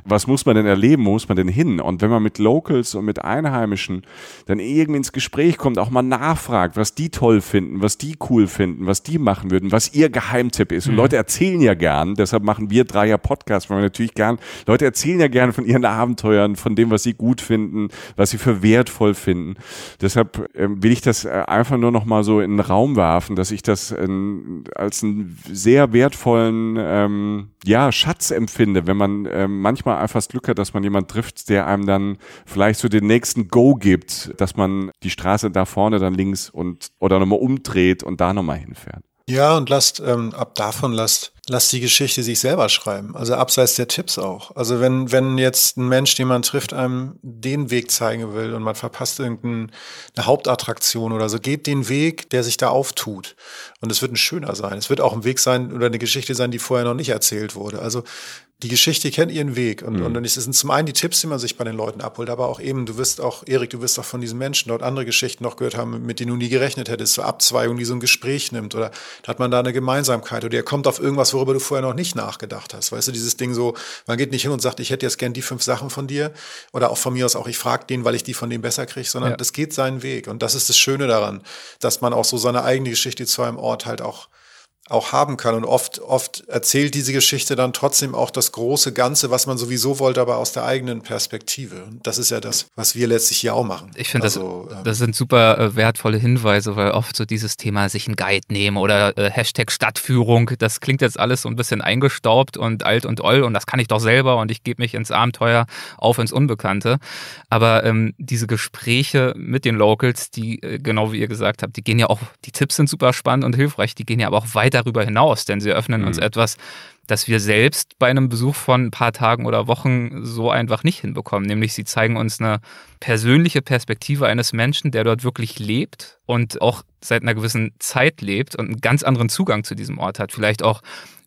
was muss man denn erleben? Wo muss man denn hin? Und wenn man mit Locals und mit Einheimischen dann irgendwie ins Gespräch kommt, auch mal nachfragt, was die toll finden, was die cool finden, was die machen würden, was ihr Geheimtipp ist. Und Leute erzählen ja gern, deshalb machen wir drei ja Podcasts, weil wir natürlich gern, Leute erzählen ja gern von ihren Abenteuern, von dem, was sie gut finden, was sie für wertvoll finden. Deshalb ähm, will ich das äh, einfach nur noch mal so in den Raum werfen, dass ich das ähm, als einen sehr wertvollen ähm, ja, Schatz empfinde, wenn man ähm, manchmal einfach das Glück hat, dass man jemand trifft, der einem dann vielleicht so den nächsten Go gibt, dass man die Straße da vorne dann links und oder nochmal umdreht und da nochmal hinfährt. Ja, und lasst, ähm, ab davon lasst, lasst die Geschichte sich selber schreiben. Also abseits der Tipps auch. Also wenn, wenn jetzt ein Mensch, den man trifft, einem den Weg zeigen will und man verpasst irgendeine Hauptattraktion oder so, geht den Weg, der sich da auftut. Und es wird ein schöner sein. Es wird auch ein Weg sein oder eine Geschichte sein, die vorher noch nicht erzählt wurde. Also die Geschichte kennt ihren Weg. Und, mhm. und es sind zum einen die Tipps, die man sich bei den Leuten abholt, aber auch eben, du wirst auch, Erik, du wirst auch von diesen Menschen dort andere Geschichten noch gehört haben, mit denen du nie gerechnet hättest, so Abzweigungen, die so ein Gespräch nimmt. Oder hat man da eine Gemeinsamkeit oder er kommt auf irgendwas, worüber du vorher noch nicht nachgedacht hast. Weißt du, dieses Ding so, man geht nicht hin und sagt, ich hätte jetzt gern die fünf Sachen von dir. Oder auch von mir aus auch, ich frage den, weil ich die von dem besser kriege, sondern ja. das geht seinen Weg. Und das ist das Schöne daran, dass man auch so seine eigene Geschichte zu einem Ort halt auch auch haben kann. Und oft, oft erzählt diese Geschichte dann trotzdem auch das große Ganze, was man sowieso wollte, aber aus der eigenen Perspektive. Und das ist ja das, was wir letztlich hier auch machen. Ich finde, also, das, ähm, das sind super äh, wertvolle Hinweise, weil oft so dieses Thema sich ein Guide nehmen oder äh, Hashtag Stadtführung, das klingt jetzt alles so ein bisschen eingestaubt und alt und oll und das kann ich doch selber und ich gebe mich ins Abenteuer auf ins Unbekannte. Aber ähm, diese Gespräche mit den Locals, die, äh, genau wie ihr gesagt habt, die gehen ja auch, die Tipps sind super spannend und hilfreich, die gehen ja aber auch weit darüber hinaus, denn sie öffnen mhm. uns etwas, das wir selbst bei einem Besuch von ein paar Tagen oder Wochen so einfach nicht hinbekommen. Nämlich sie zeigen uns eine persönliche Perspektive eines Menschen, der dort wirklich lebt und auch seit einer gewissen Zeit lebt und einen ganz anderen Zugang zu diesem Ort hat. Vielleicht auch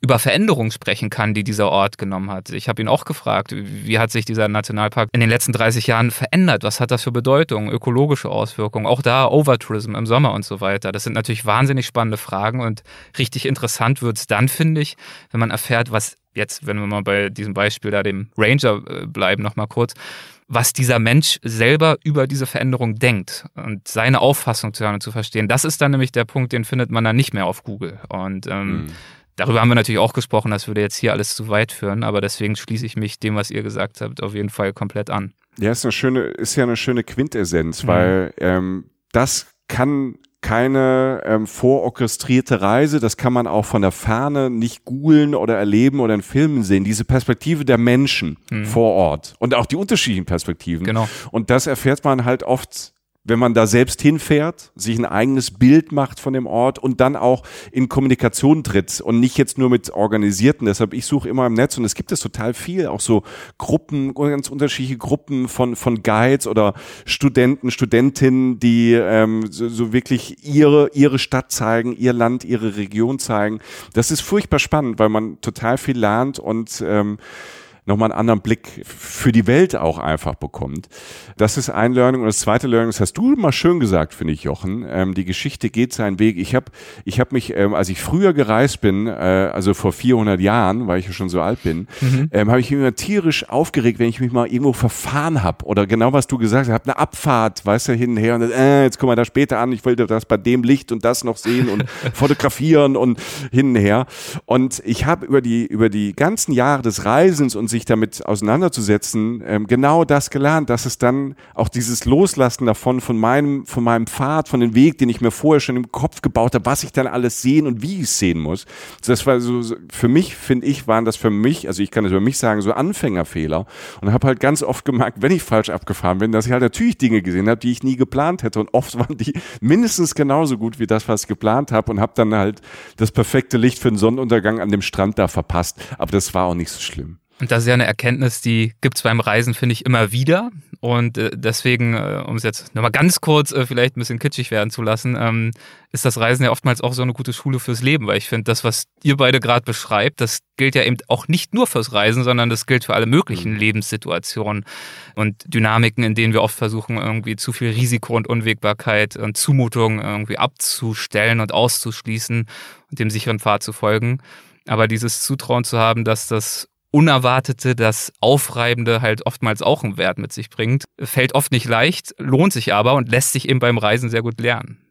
über Veränderungen sprechen kann, die dieser Ort genommen hat. Ich habe ihn auch gefragt, wie hat sich dieser Nationalpark in den letzten 30 Jahren verändert? Was hat das für Bedeutung, ökologische Auswirkungen? Auch da Overtourism im Sommer und so weiter. Das sind natürlich wahnsinnig spannende Fragen und richtig interessant wird es dann, finde ich, wenn man erfährt, was jetzt, wenn wir mal bei diesem Beispiel da dem Ranger äh, bleiben, nochmal kurz, was dieser Mensch selber über diese Veränderung denkt und seine Auffassung zu hören und zu verstehen. Das ist dann nämlich der Punkt, den findet man dann nicht mehr auf Google. Und ähm, mhm. Darüber haben wir natürlich auch gesprochen, das würde jetzt hier alles zu weit führen, aber deswegen schließe ich mich dem, was ihr gesagt habt, auf jeden Fall komplett an. Ja, ist eine schöne, ist ja eine schöne Quintessenz, mhm. weil ähm, das kann keine ähm, vororchestrierte Reise, das kann man auch von der Ferne nicht googeln oder erleben oder in Filmen sehen. Diese Perspektive der Menschen mhm. vor Ort und auch die unterschiedlichen Perspektiven. Genau. Und das erfährt man halt oft wenn man da selbst hinfährt, sich ein eigenes Bild macht von dem Ort und dann auch in Kommunikation tritt und nicht jetzt nur mit Organisierten. Deshalb, ich suche immer im Netz und es gibt es total viel, auch so Gruppen, ganz unterschiedliche Gruppen von, von Guides oder Studenten, Studentinnen, die ähm, so, so wirklich ihre, ihre Stadt zeigen, ihr Land, ihre Region zeigen. Das ist furchtbar spannend, weil man total viel lernt und ähm, nochmal einen anderen Blick für die Welt auch einfach bekommt. Das ist ein Learning. Und das zweite Learning, das hast du mal schön gesagt, finde ich, Jochen. Ähm, die Geschichte geht seinen Weg. Ich habe ich hab mich, ähm, als ich früher gereist bin, äh, also vor 400 Jahren, weil ich ja schon so alt bin, mhm. ähm, habe ich mich immer tierisch aufgeregt, wenn ich mich mal irgendwo verfahren habe. Oder genau was du gesagt hast, habe eine Abfahrt, weißt du, hin und her. Und äh, jetzt guck mal da später an, ich wollte das bei dem Licht und das noch sehen und fotografieren und hin und her. Und ich habe über die, über die ganzen Jahre des Reisens und sich damit auseinanderzusetzen, ähm, genau das gelernt, dass es dann auch dieses Loslassen davon, von meinem, von meinem Pfad, von dem Weg, den ich mir vorher schon im Kopf gebaut habe, was ich dann alles sehen und wie ich es sehen muss. Das war so, für mich, finde ich, waren das für mich, also ich kann das über mich sagen, so Anfängerfehler. Und habe halt ganz oft gemerkt, wenn ich falsch abgefahren bin, dass ich halt natürlich Dinge gesehen habe, die ich nie geplant hätte. Und oft waren die mindestens genauso gut wie das, was ich geplant habe und habe dann halt das perfekte Licht für den Sonnenuntergang an dem Strand da verpasst. Aber das war auch nicht so schlimm. Und das ist ja eine Erkenntnis, die gibt's beim Reisen, finde ich, immer wieder. Und äh, deswegen, äh, um es jetzt nochmal ganz kurz äh, vielleicht ein bisschen kitschig werden zu lassen, ähm, ist das Reisen ja oftmals auch so eine gute Schule fürs Leben, weil ich finde, das, was ihr beide gerade beschreibt, das gilt ja eben auch nicht nur fürs Reisen, sondern das gilt für alle möglichen mhm. Lebenssituationen und Dynamiken, in denen wir oft versuchen, irgendwie zu viel Risiko und Unwägbarkeit und Zumutung irgendwie abzustellen und auszuschließen und dem sicheren Pfad zu folgen. Aber dieses Zutrauen zu haben, dass das Unerwartete, das Aufreibende halt oftmals auch einen Wert mit sich bringt. Fällt oft nicht leicht, lohnt sich aber und lässt sich eben beim Reisen sehr gut lernen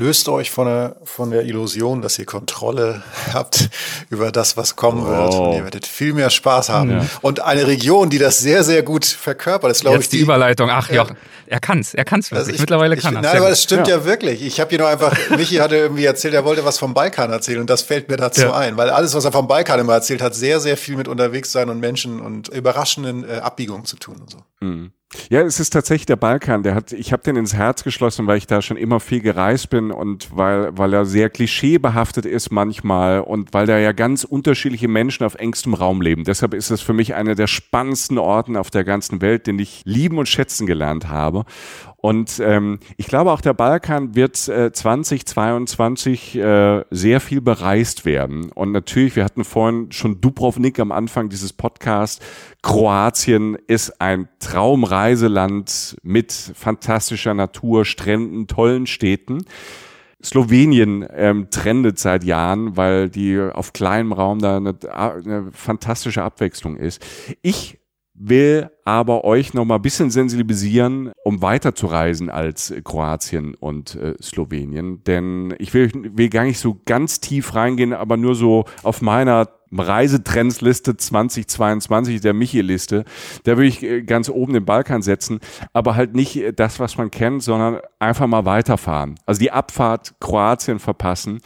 löst euch von der, von der Illusion, dass ihr Kontrolle habt über das, was kommen oh. wird. Und ihr werdet viel mehr Spaß haben. Ja. Und eine Region, die das sehr, sehr gut verkörpert, ist, glaube ich, die, die Überleitung. Ach, ja. er kann's, er kann's wirklich. Also ich, Mittlerweile kann er. Nein, aber das stimmt ja, ja wirklich. Ich habe hier nur einfach, Michi hatte irgendwie erzählt, er wollte was vom Balkan erzählen und das fällt mir dazu ja. ein, weil alles, was er vom Balkan immer erzählt hat, sehr, sehr viel mit unterwegs sein und Menschen und überraschenden äh, Abbiegungen zu tun und so. Mhm. Ja, es ist tatsächlich der Balkan. Der hat, ich habe den ins Herz geschlossen, weil ich da schon immer viel gereist bin und weil, weil er sehr klischeebehaftet ist manchmal und weil da ja ganz unterschiedliche Menschen auf engstem Raum leben. Deshalb ist es für mich einer der spannendsten Orten auf der ganzen Welt, den ich lieben und schätzen gelernt habe. Und ähm, ich glaube, auch der Balkan wird äh, 2022 äh, sehr viel bereist werden. Und natürlich, wir hatten vorhin schon Dubrovnik am Anfang dieses Podcasts. Kroatien ist ein Traumreiseland mit fantastischer Natur, Stränden, tollen Städten. Slowenien ähm, trendet seit Jahren, weil die auf kleinem Raum da eine, eine fantastische Abwechslung ist. Ich will aber euch noch mal ein bisschen sensibilisieren, um weiterzureisen als Kroatien und äh, Slowenien. Denn ich will, will gar nicht so ganz tief reingehen, aber nur so auf meiner Reisetrendsliste 2022, der Michi-Liste, da würde ich äh, ganz oben den Balkan setzen, aber halt nicht das, was man kennt, sondern einfach mal weiterfahren. Also die Abfahrt Kroatien verpassen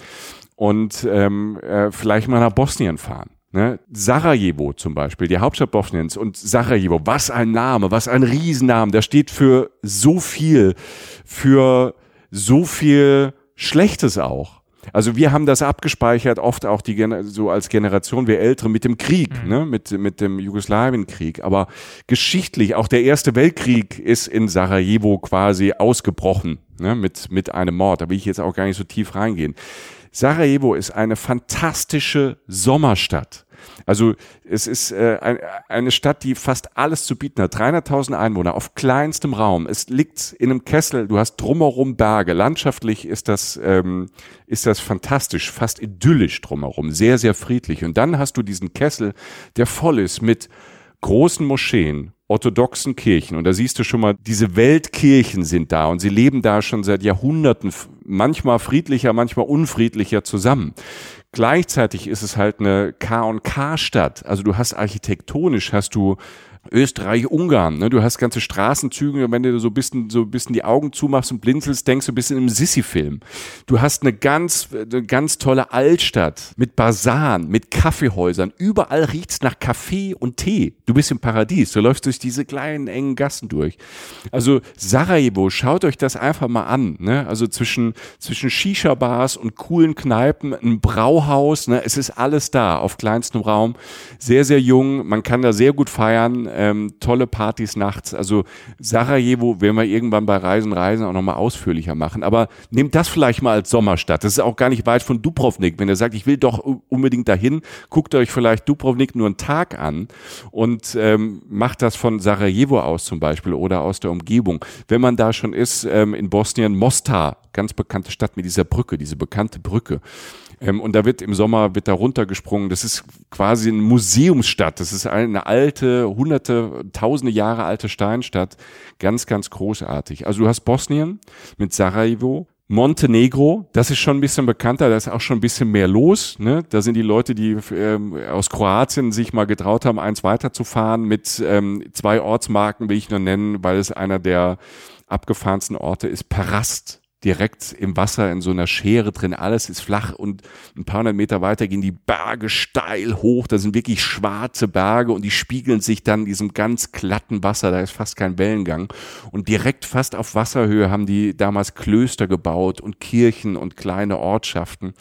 und ähm, äh, vielleicht mal nach Bosnien fahren. Ne? Sarajevo zum Beispiel, die Hauptstadt Bosniens und Sarajevo, was ein Name, was ein Riesennamen, der steht für so viel, für so viel Schlechtes auch. Also wir haben das abgespeichert, oft auch die so als Generation, wir Ältere, mit dem Krieg, mhm. ne? mit, mit dem Jugoslawienkrieg. Aber geschichtlich, auch der Erste Weltkrieg ist in Sarajevo quasi ausgebrochen, ne? mit, mit einem Mord. Da will ich jetzt auch gar nicht so tief reingehen. Sarajevo ist eine fantastische Sommerstadt. Also es ist äh, ein, eine Stadt, die fast alles zu bieten hat. 300.000 Einwohner auf kleinstem Raum. Es liegt in einem Kessel. Du hast drumherum Berge. Landschaftlich ist das ähm, ist das fantastisch, fast idyllisch drumherum, sehr sehr friedlich. Und dann hast du diesen Kessel, der voll ist mit großen Moscheen, orthodoxen Kirchen. Und da siehst du schon mal, diese Weltkirchen sind da und sie leben da schon seit Jahrhunderten, manchmal friedlicher, manchmal unfriedlicher zusammen. Gleichzeitig ist es halt eine K&K-Stadt. Also du hast architektonisch, hast du Österreich, Ungarn. Ne? Du hast ganze Straßenzüge, wenn du so ein bisschen, so ein bisschen die Augen zumachst und blinzelst, denkst du ein bisschen im Sissi-Film. Du hast eine ganz, eine ganz tolle Altstadt mit Basaren, mit Kaffeehäusern. Überall riecht's nach Kaffee und Tee. Du bist im Paradies. Du läufst durch diese kleinen, engen Gassen durch. Also Sarajevo, schaut euch das einfach mal an. Ne? Also zwischen, zwischen Shisha-Bars und coolen Kneipen, ein Brauhaus. Ne? Es ist alles da auf kleinstem Raum. Sehr, sehr jung. Man kann da sehr gut feiern ähm, tolle Partys nachts. Also Sarajevo werden wir irgendwann bei Reisen, Reisen auch nochmal ausführlicher machen. Aber nehmt das vielleicht mal als Sommerstadt. Das ist auch gar nicht weit von Dubrovnik. Wenn ihr sagt, ich will doch unbedingt dahin, guckt euch vielleicht Dubrovnik nur einen Tag an und ähm, macht das von Sarajevo aus zum Beispiel oder aus der Umgebung. Wenn man da schon ist, ähm, in Bosnien, Mostar, ganz bekannte Stadt mit dieser Brücke, diese bekannte Brücke. Ähm, und da wird im Sommer wird da runtergesprungen. Das ist quasi eine Museumsstadt. Das ist eine alte, hunderte, tausende Jahre alte Steinstadt. Ganz, ganz großartig. Also du hast Bosnien mit Sarajevo, Montenegro, das ist schon ein bisschen bekannter, da ist auch schon ein bisschen mehr los. Ne? Da sind die Leute, die ähm, aus Kroatien sich mal getraut haben, eins weiterzufahren mit ähm, zwei Ortsmarken, will ich nur nennen, weil es einer der abgefahrensten Orte ist. Perast direkt im Wasser in so einer Schere drin. Alles ist flach und ein paar hundert Meter weiter gehen die Berge steil hoch. Da sind wirklich schwarze Berge und die spiegeln sich dann in diesem ganz glatten Wasser. Da ist fast kein Wellengang. Und direkt fast auf Wasserhöhe haben die damals Klöster gebaut und Kirchen und kleine Ortschaften.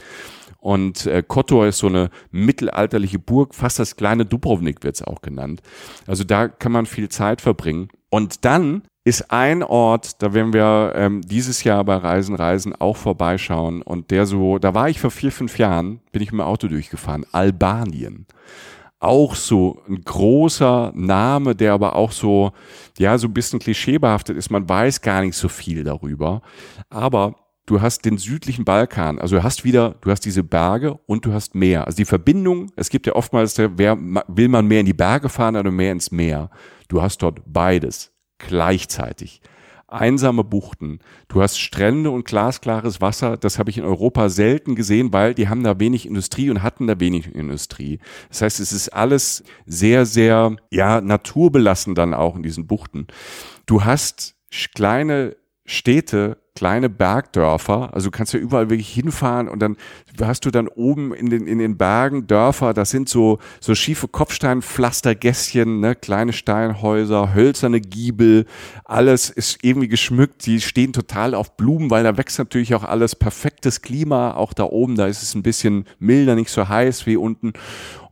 Und äh, Kotor ist so eine mittelalterliche Burg, fast das kleine Dubrovnik wird es auch genannt. Also da kann man viel Zeit verbringen. Und dann ist ein Ort, da werden wir ähm, dieses Jahr bei Reisen, Reisen auch vorbeischauen. Und der so, da war ich vor vier, fünf Jahren, bin ich mit dem Auto durchgefahren. Albanien. Auch so ein großer Name, der aber auch so, ja, so ein bisschen klischeebehaftet ist. Man weiß gar nicht so viel darüber. Aber du hast den südlichen Balkan, also du hast wieder, du hast diese Berge und du hast Meer. Also die Verbindung, es gibt ja oftmals, wer, will man mehr in die Berge fahren oder mehr ins Meer? Du hast dort beides gleichzeitig. Einsame Buchten, du hast Strände und glasklares Wasser, das habe ich in Europa selten gesehen, weil die haben da wenig Industrie und hatten da wenig Industrie. Das heißt, es ist alles sehr, sehr, ja, naturbelassen dann auch in diesen Buchten. Du hast kleine Städte kleine Bergdörfer. Also du kannst ja überall wirklich hinfahren und dann hast du dann oben in den, in den Bergen Dörfer, das sind so, so schiefe Kopfsteinpflastergässchen, ne, kleine Steinhäuser, hölzerne Giebel, alles ist irgendwie geschmückt, die stehen total auf Blumen, weil da wächst natürlich auch alles. Perfektes Klima, auch da oben, da ist es ein bisschen milder, nicht so heiß wie unten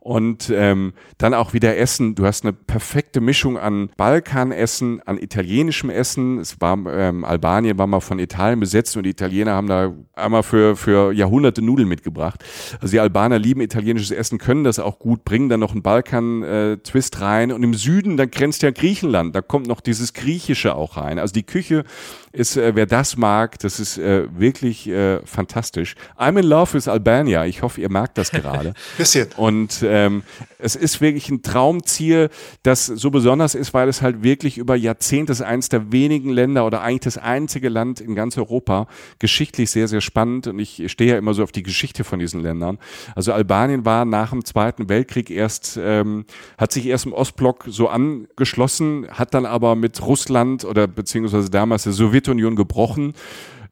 und ähm, dann auch wieder Essen. Du hast eine perfekte Mischung an Balkanessen, an italienischem Essen. Es war ähm, Albanien war mal von Italien besetzt und die Italiener haben da einmal für für Jahrhunderte Nudeln mitgebracht. Also die Albaner lieben italienisches Essen, können das auch gut, bringen dann noch einen Balkan-Twist äh, rein und im Süden dann grenzt ja Griechenland. Da kommt noch dieses Griechische auch rein. Also die Küche ist, äh, wer das mag, das ist äh, wirklich äh, fantastisch. I'm in love with Albania. Ich hoffe, ihr merkt das gerade. Bisschen. Und ähm, es ist wirklich ein Traumziel, das so besonders ist, weil es halt wirklich über Jahrzehnte ist eines der wenigen Länder oder eigentlich das einzige Land in ganz Europa. Geschichtlich sehr, sehr spannend. Und ich stehe ja immer so auf die Geschichte von diesen Ländern. Also Albanien war nach dem Zweiten Weltkrieg erst, ähm, hat sich erst im Ostblock so angeschlossen, hat dann aber mit Russland oder beziehungsweise damals der Sowjetunion Sowjetunion gebrochen,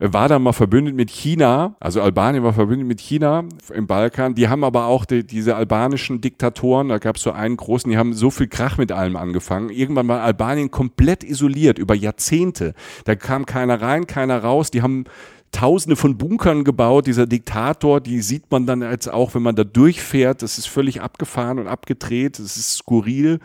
war dann mal verbündet mit China, also Albanien war verbündet mit China im Balkan. Die haben aber auch die, diese albanischen Diktatoren, da gab es so einen großen, die haben so viel Krach mit allem angefangen. Irgendwann war Albanien komplett isoliert über Jahrzehnte. Da kam keiner rein, keiner raus. Die haben Tausende von Bunkern gebaut. Dieser Diktator, die sieht man dann jetzt auch, wenn man da durchfährt. Das ist völlig abgefahren und abgedreht. Das ist skurril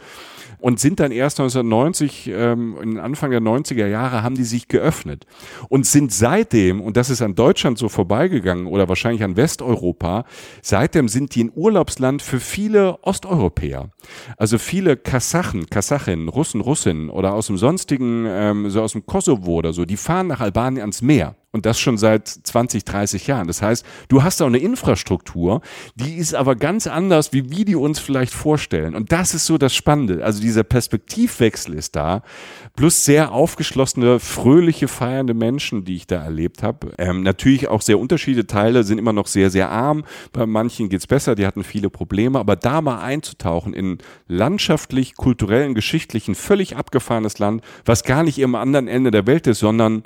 und sind dann erst 1990, ähm, in Anfang der 90er Jahre, haben die sich geöffnet und sind seitdem, und das ist an Deutschland so vorbeigegangen oder wahrscheinlich an Westeuropa, seitdem sind die ein Urlaubsland für viele Osteuropäer. Also viele Kasachen, Kasachinnen, Russen, Russinnen oder aus dem sonstigen, ähm, so aus dem Kosovo oder so, die fahren nach Albanien ans Meer. Und das schon seit 20, 30 Jahren. Das heißt, du hast auch eine Infrastruktur, die ist aber ganz anders, wie wir die uns vielleicht vorstellen. Und das ist so das Spannende. Also dieser Perspektivwechsel ist da. Plus sehr aufgeschlossene, fröhliche, feiernde Menschen, die ich da erlebt habe. Ähm, natürlich auch sehr unterschiedliche Teile sind immer noch sehr, sehr arm. Bei manchen geht's besser, die hatten viele Probleme. Aber da mal einzutauchen in landschaftlich, kulturellen, geschichtlichen, völlig abgefahrenes Land, was gar nicht im anderen Ende der Welt ist, sondern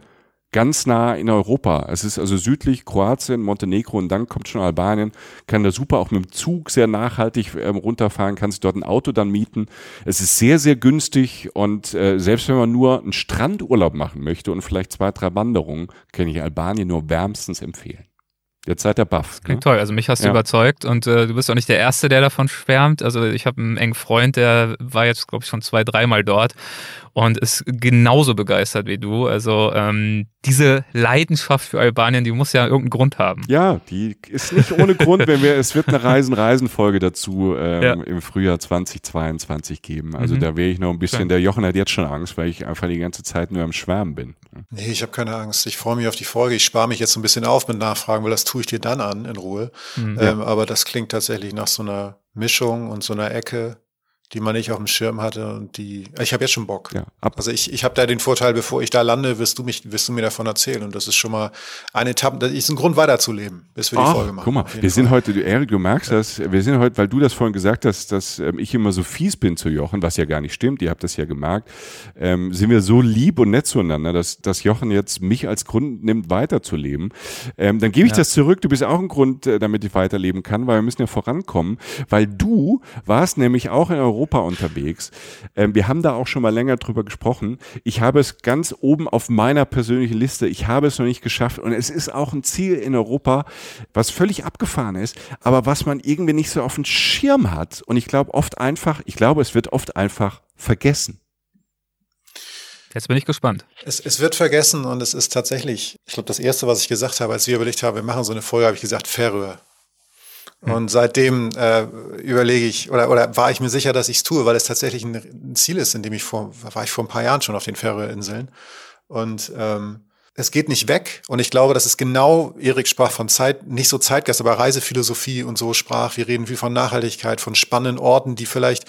ganz nah in Europa. Es ist also südlich Kroatien, Montenegro und dann kommt schon Albanien. Kann da super auch mit dem Zug sehr nachhaltig ähm, runterfahren, kannst dort ein Auto dann mieten. Es ist sehr, sehr günstig und äh, selbst wenn man nur einen Strandurlaub machen möchte und vielleicht zwei, drei Wanderungen, kann ich Albanien nur wärmstens empfehlen. Jetzt seid ihr baff. Klingt ne? toll. Also mich hast du ja. überzeugt und äh, du bist auch nicht der Erste, der davon schwärmt. Also ich habe einen engen Freund, der war jetzt, glaube ich, schon zwei, dreimal dort und ist genauso begeistert wie du. Also ähm, diese Leidenschaft für Albanien, die muss ja irgendeinen Grund haben. Ja, die ist nicht ohne Grund, wenn wir, es wird eine Reisen-Reisen-Folge dazu ähm, ja. im Frühjahr 2022 geben. Also mhm. da wäre ich noch ein bisschen, der Jochen hat jetzt schon Angst, weil ich einfach die ganze Zeit nur am Schwärmen bin. Nee, ich habe keine Angst. Ich freue mich auf die Folge. Ich spare mich jetzt so ein bisschen auf mit Nachfragen, weil das tue ich dir dann an in Ruhe. Mhm. Ähm, aber das klingt tatsächlich nach so einer Mischung und so einer Ecke, die man nicht auf dem Schirm hatte und die ich habe jetzt schon Bock. Ja, ab. Also ich, ich habe da den Vorteil, bevor ich da lande, wirst du mich wirst du mir davon erzählen und das ist schon mal eine Etappe, das ist ein Grund weiterzuleben, bis wir Ach, die Folge machen. Guck mal, wir Fall. sind heute, du Erik, du merkst ja. das, wir sind heute, weil du das vorhin gesagt hast, dass ähm, ich immer so fies bin zu Jochen, was ja gar nicht stimmt, ihr habt das ja gemerkt, ähm, sind wir so lieb und nett zueinander, dass, dass Jochen jetzt mich als Grund nimmt, weiterzuleben. Ähm, dann gebe ich ja. das zurück, du bist auch ein Grund, äh, damit ich weiterleben kann, weil wir müssen ja vorankommen, weil du warst nämlich auch in Europa Europa unterwegs. Ähm, wir haben da auch schon mal länger drüber gesprochen. Ich habe es ganz oben auf meiner persönlichen Liste. Ich habe es noch nicht geschafft und es ist auch ein Ziel in Europa, was völlig abgefahren ist, aber was man irgendwie nicht so auf dem Schirm hat. Und ich glaube oft einfach, ich glaube, es wird oft einfach vergessen. Jetzt bin ich gespannt. Es, es wird vergessen und es ist tatsächlich, ich glaube, das erste, was ich gesagt habe, als wir überlegt haben, wir machen so eine Folge, habe ich gesagt, Färöer. Hm. Und seitdem äh, überlege ich oder, oder war ich mir sicher, dass ich es tue, weil es tatsächlich ein, Ziel ist, in dem ich vor, war ich vor ein paar Jahren schon auf den Färöerinseln. Und ähm, es geht nicht weg. Und ich glaube, das ist genau, Erik sprach von Zeit, nicht so Zeitgeist, aber Reisephilosophie und so sprach. Wir reden viel von Nachhaltigkeit, von spannenden Orten, die vielleicht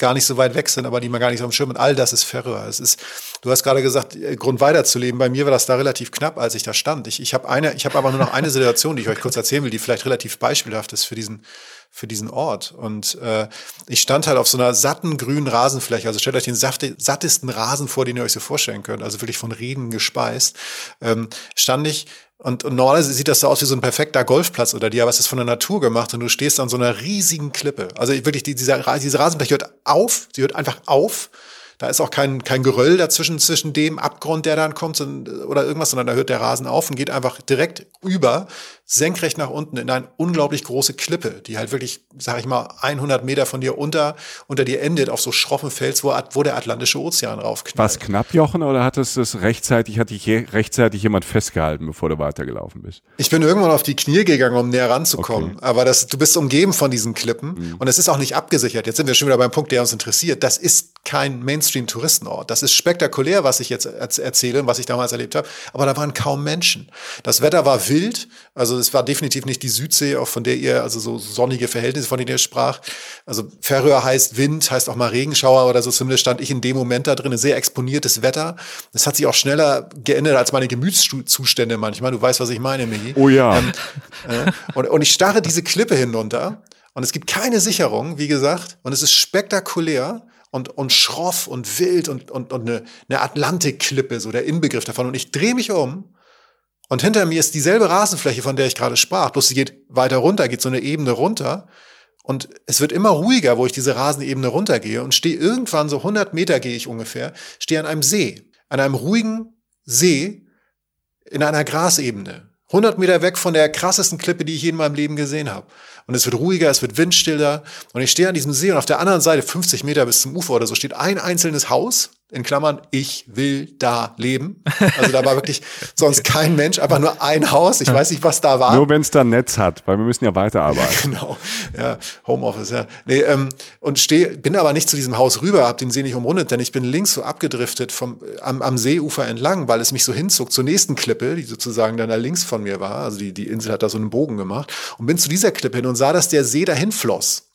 gar nicht so weit weg sind, aber die man gar nicht so am Schirm. Und all das ist Färöer. Es ist, du hast gerade gesagt, äh, Grund weiterzuleben. Bei mir war das da relativ knapp, als ich da stand. Ich, ich habe eine, ich habe aber nur noch eine Situation, die ich euch kurz erzählen will, die vielleicht relativ beispielhaft ist für diesen für diesen Ort. Und äh, ich stand halt auf so einer satten grünen Rasenfläche. Also stellt euch den sattesten Rasen vor, den ihr euch so vorstellen könnt. Also wirklich von Reden gespeist. Ähm, stand ich und, und normalerweise sieht das so aus wie so ein perfekter Golfplatz oder die, aber es ist von der Natur gemacht und du stehst an so einer riesigen Klippe. Also wirklich, die, dieser, diese Rasenfläche hört auf, sie hört einfach auf da ist auch kein, kein Geröll dazwischen, zwischen dem Abgrund, der dann kommt oder irgendwas, sondern da hört der Rasen auf und geht einfach direkt über, senkrecht nach unten in eine unglaublich große Klippe, die halt wirklich, sag ich mal, 100 Meter von dir unter, unter dir endet auf so schroffen Fels, wo, wo der Atlantische Ozean raufknallt. War es knapp, Jochen, oder hat es das rechtzeitig, hat dich rechtzeitig jemand festgehalten, bevor du weitergelaufen bist? Ich bin irgendwann auf die Knie gegangen, um näher ranzukommen. Okay. Aber das, du bist umgeben von diesen Klippen mhm. und es ist auch nicht abgesichert. Jetzt sind wir schon wieder beim Punkt, der uns interessiert. Das ist kein Mainstream-Touristenort. Das ist spektakulär, was ich jetzt erzähle und was ich damals erlebt habe. Aber da waren kaum Menschen. Das Wetter war wild. Also es war definitiv nicht die Südsee, auch von der ihr, also so sonnige Verhältnisse, von denen ihr sprach. Also Färöer heißt Wind, heißt auch mal Regenschauer oder so. Zumindest stand ich in dem Moment da drin. Ein sehr exponiertes Wetter. Das hat sich auch schneller geändert als meine Gemütszustände manchmal. Du weißt, was ich meine, Michi. Oh ja. Ähm, äh, und, und ich starre diese Klippe hinunter. Und es gibt keine Sicherung, wie gesagt. Und es ist spektakulär und, und schroff und wild und, und, und eine, eine Atlantikklippe, so der Inbegriff davon. Und ich drehe mich um und hinter mir ist dieselbe Rasenfläche, von der ich gerade sprach, bloß sie geht weiter runter, geht so eine Ebene runter. Und es wird immer ruhiger, wo ich diese Rasenebene runtergehe. Und stehe irgendwann, so 100 Meter gehe ich ungefähr, stehe an einem See, an einem ruhigen See in einer Grasebene. 100 Meter weg von der krassesten Klippe, die ich je in meinem Leben gesehen habe. Und es wird ruhiger, es wird windstiller. Und ich stehe an diesem See und auf der anderen Seite, 50 Meter bis zum Ufer oder so, steht ein einzelnes Haus in Klammern, ich will da leben. Also da war wirklich sonst kein Mensch, einfach nur ein Haus. Ich weiß nicht, was da war. Nur wenn es da Netz hat, weil wir müssen ja weiterarbeiten. genau, ja, Homeoffice, ja. Nee, ähm, und stehe, bin aber nicht zu diesem Haus rüber, hab den See nicht umrundet, denn ich bin links so abgedriftet vom, am, am Seeufer entlang, weil es mich so hinzog zur nächsten Klippe, die sozusagen dann da links von mir war. Also die, die Insel hat da so einen Bogen gemacht und bin zu dieser Klippe hin und sah, dass der See dahin floss.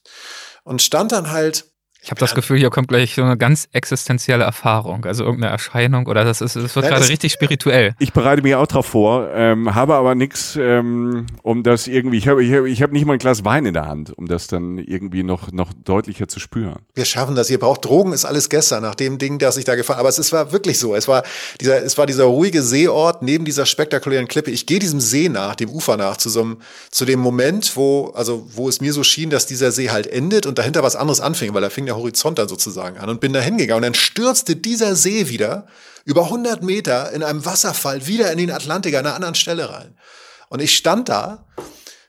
Und stand dann halt ich habe das Gefühl, hier kommt gleich so eine ganz existenzielle Erfahrung, also irgendeine Erscheinung oder das ist, das wird gerade richtig spirituell. Ich bereite mich auch drauf vor, ähm, habe aber nichts, ähm, um das irgendwie. Ich habe ich hab, ich hab nicht mal ein Glas Wein in der Hand, um das dann irgendwie noch noch deutlicher zu spüren. Wir schaffen das. Ihr braucht Drogen, ist alles gestern nach dem Ding, das ich da gefahren. Aber es, es war wirklich so. Es war dieser, es war dieser ruhige Seeort neben dieser spektakulären Klippe. Ich gehe diesem See nach, dem Ufer nach, zu so einem, zu dem Moment, wo also wo es mir so schien, dass dieser See halt endet und dahinter was anderes anfing, weil da fing der Horizont dann sozusagen an und bin da hingegangen. Und dann stürzte dieser See wieder über 100 Meter in einem Wasserfall wieder in den Atlantik an einer anderen Stelle rein. Und ich stand da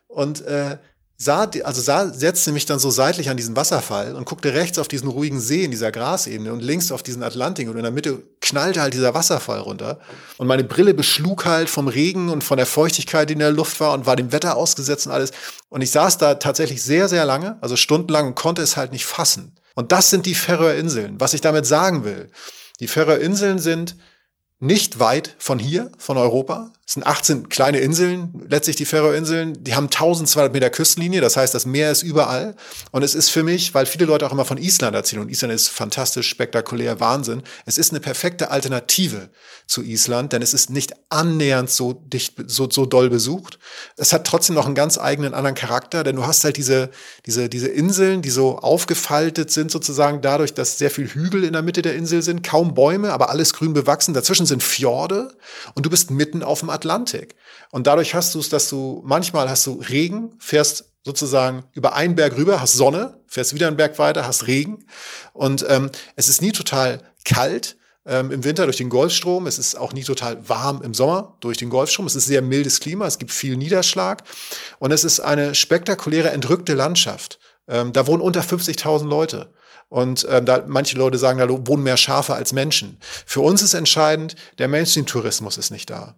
und äh, sah, also sah, setzte mich dann so seitlich an diesen Wasserfall und guckte rechts auf diesen ruhigen See in dieser Grasebene und links auf diesen Atlantik und in der Mitte knallte halt dieser Wasserfall runter und meine Brille beschlug halt vom Regen und von der Feuchtigkeit, die in der Luft war und war dem Wetter ausgesetzt und alles und ich saß da tatsächlich sehr, sehr lange, also stundenlang und konnte es halt nicht fassen. Und das sind die Färöerinseln. Was ich damit sagen will, die Färöerinseln sind nicht weit von hier, von Europa. Es sind 18 kleine Inseln, letztlich die Färöerinseln. Die haben 1200 Meter Küstenlinie, das heißt, das Meer ist überall. Und es ist für mich, weil viele Leute auch immer von Island erzählen, und Island ist fantastisch, spektakulär, Wahnsinn. Es ist eine perfekte Alternative zu Island, denn es ist nicht annähernd so dicht, so, so doll besucht. Es hat trotzdem noch einen ganz eigenen anderen Charakter, denn du hast halt diese, diese, diese Inseln, die so aufgefaltet sind sozusagen dadurch, dass sehr viel Hügel in der Mitte der Insel sind, kaum Bäume, aber alles grün bewachsen. Dazwischen sind Fjorde und du bist mitten auf dem Atlantik. Und dadurch hast du es, dass du manchmal hast du Regen, fährst sozusagen über einen Berg rüber, hast Sonne, fährst wieder einen Berg weiter, hast Regen. Und ähm, es ist nie total kalt ähm, im Winter durch den Golfstrom. Es ist auch nie total warm im Sommer durch den Golfstrom. Es ist sehr mildes Klima, es gibt viel Niederschlag. Und es ist eine spektakuläre, entrückte Landschaft. Ähm, da wohnen unter 50.000 Leute. Und ähm, da manche Leute sagen, da wohnen mehr Schafe als Menschen. Für uns ist entscheidend, der Mainstream-Tourismus ist nicht da.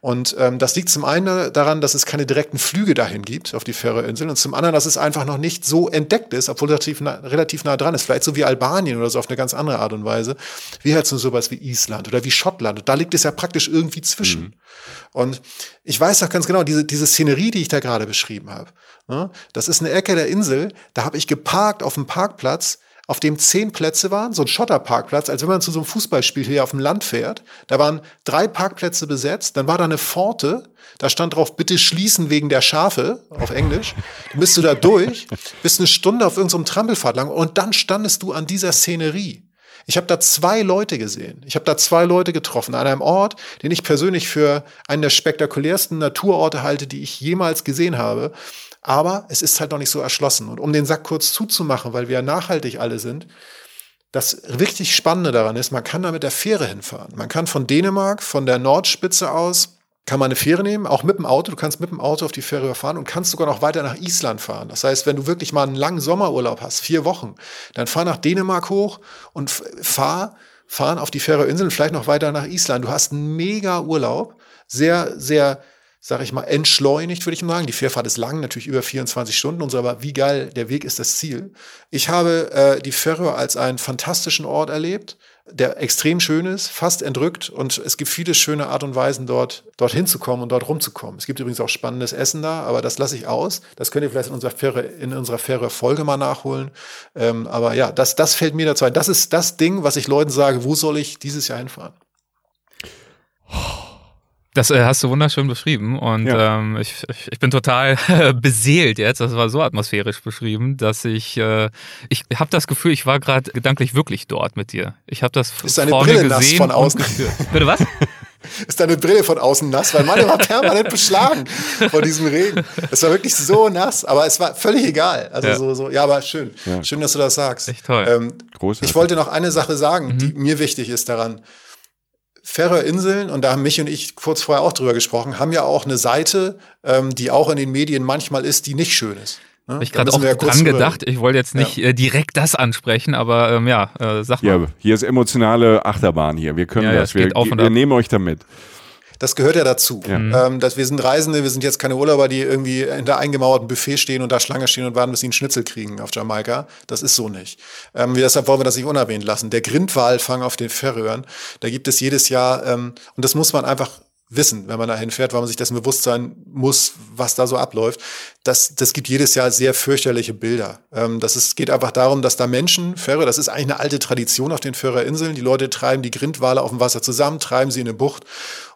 Und ähm, das liegt zum einen daran, dass es keine direkten Flüge dahin gibt, auf die Färöerinseln, und zum anderen, dass es einfach noch nicht so entdeckt ist, obwohl relativ nah, relativ nah dran ist. Vielleicht so wie Albanien oder so auf eine ganz andere Art und Weise, wie halt so sowas wie Island oder wie Schottland. Und da liegt es ja praktisch irgendwie zwischen. Mhm. Und ich weiß auch ganz genau, diese, diese Szenerie, die ich da gerade beschrieben habe, ne, das ist eine Ecke der Insel, da habe ich geparkt auf dem Parkplatz, auf dem zehn Plätze waren, so ein Schotterparkplatz, als wenn man zu so einem Fußballspiel hier auf dem Land fährt. Da waren drei Parkplätze besetzt, dann war da eine Pforte, da stand drauf, bitte schließen wegen der Schafe, auf Englisch. Dann bist du da durch, bist eine Stunde auf irgendeinem Trampelfahrt lang und dann standest du an dieser Szenerie. Ich habe da zwei Leute gesehen. Ich habe da zwei Leute getroffen an einem Ort, den ich persönlich für einen der spektakulärsten Naturorte halte, die ich jemals gesehen habe. Aber es ist halt noch nicht so erschlossen. Und um den Sack kurz zuzumachen, weil wir ja nachhaltig alle sind, das richtig Spannende daran ist, man kann da mit der Fähre hinfahren. Man kann von Dänemark, von der Nordspitze aus, kann man eine Fähre nehmen, auch mit dem Auto. Du kannst mit dem Auto auf die Fähre fahren und kannst sogar noch weiter nach Island fahren. Das heißt, wenn du wirklich mal einen langen Sommerurlaub hast, vier Wochen, dann fahr nach Dänemark hoch und fahr, fahren auf die Färöerinseln, vielleicht noch weiter nach Island. Du hast einen mega Urlaub, sehr, sehr sag ich mal, entschleunigt, würde ich mal sagen. Die Fährfahrt ist lang, natürlich über 24 Stunden und so, aber wie geil, der Weg ist das Ziel. Ich habe äh, die Färöer als einen fantastischen Ort erlebt, der extrem schön ist, fast entrückt und es gibt viele schöne Art und Weisen, dort, dort hinzukommen und dort rumzukommen. Es gibt übrigens auch spannendes Essen da, aber das lasse ich aus. Das könnt ihr vielleicht in unserer Fähre, in unserer Fähre-Folge mal nachholen. Ähm, aber ja, das, das fällt mir dazu ein. Das ist das Ding, was ich Leuten sage, wo soll ich dieses Jahr hinfahren? Das äh, hast du wunderschön beschrieben und ja. ähm, ich, ich, ich bin total beseelt jetzt. Das war so atmosphärisch beschrieben, dass ich äh, ich habe das Gefühl, ich war gerade gedanklich wirklich dort mit dir. Ich habe das Ist deine Brille nass von außen? Bitte was? Ist deine Brille von außen nass? Weil meine war permanent beschlagen von diesem Regen. Es war wirklich so nass, aber es war völlig egal. Also ja. so, so, ja, aber schön. Ja. Schön, dass du das sagst. Echt toll. Ähm, Großartig. Ich wollte noch eine Sache sagen, mhm. die mir wichtig ist daran. Färöerinseln, und da haben mich und ich kurz vorher auch drüber gesprochen, haben ja auch eine Seite, ähm, die auch in den Medien manchmal ist, die nicht schön ist. Ne? Habe ich gerade auch ja dran gedacht. Ich wollte jetzt nicht ja. äh, direkt das ansprechen, aber ähm, ja, äh, sag mal. Ja, hier ist emotionale Achterbahn hier. Wir können ja, das. Wir, wir nehmen euch damit. Das gehört ja dazu. Ja. Ähm, dass wir sind Reisende, wir sind jetzt keine Urlauber, die irgendwie hinter eingemauerten Buffet stehen und da Schlange stehen und warten, bis sie einen Schnitzel kriegen auf Jamaika. Das ist so nicht. Ähm, deshalb wollen wir das nicht unerwähnt lassen. Der Grindwalfang auf den Färöern, da gibt es jedes Jahr, ähm, und das muss man einfach wissen, wenn man dahin fährt, weil man sich dessen bewusst sein muss, was da so abläuft. Das, das gibt jedes Jahr sehr fürchterliche Bilder. Ähm, das ist, geht einfach darum, dass da Menschen, Fähre, das ist eigentlich eine alte Tradition auf den Färöerinseln, die Leute treiben die Grindwale auf dem Wasser zusammen, treiben sie in eine Bucht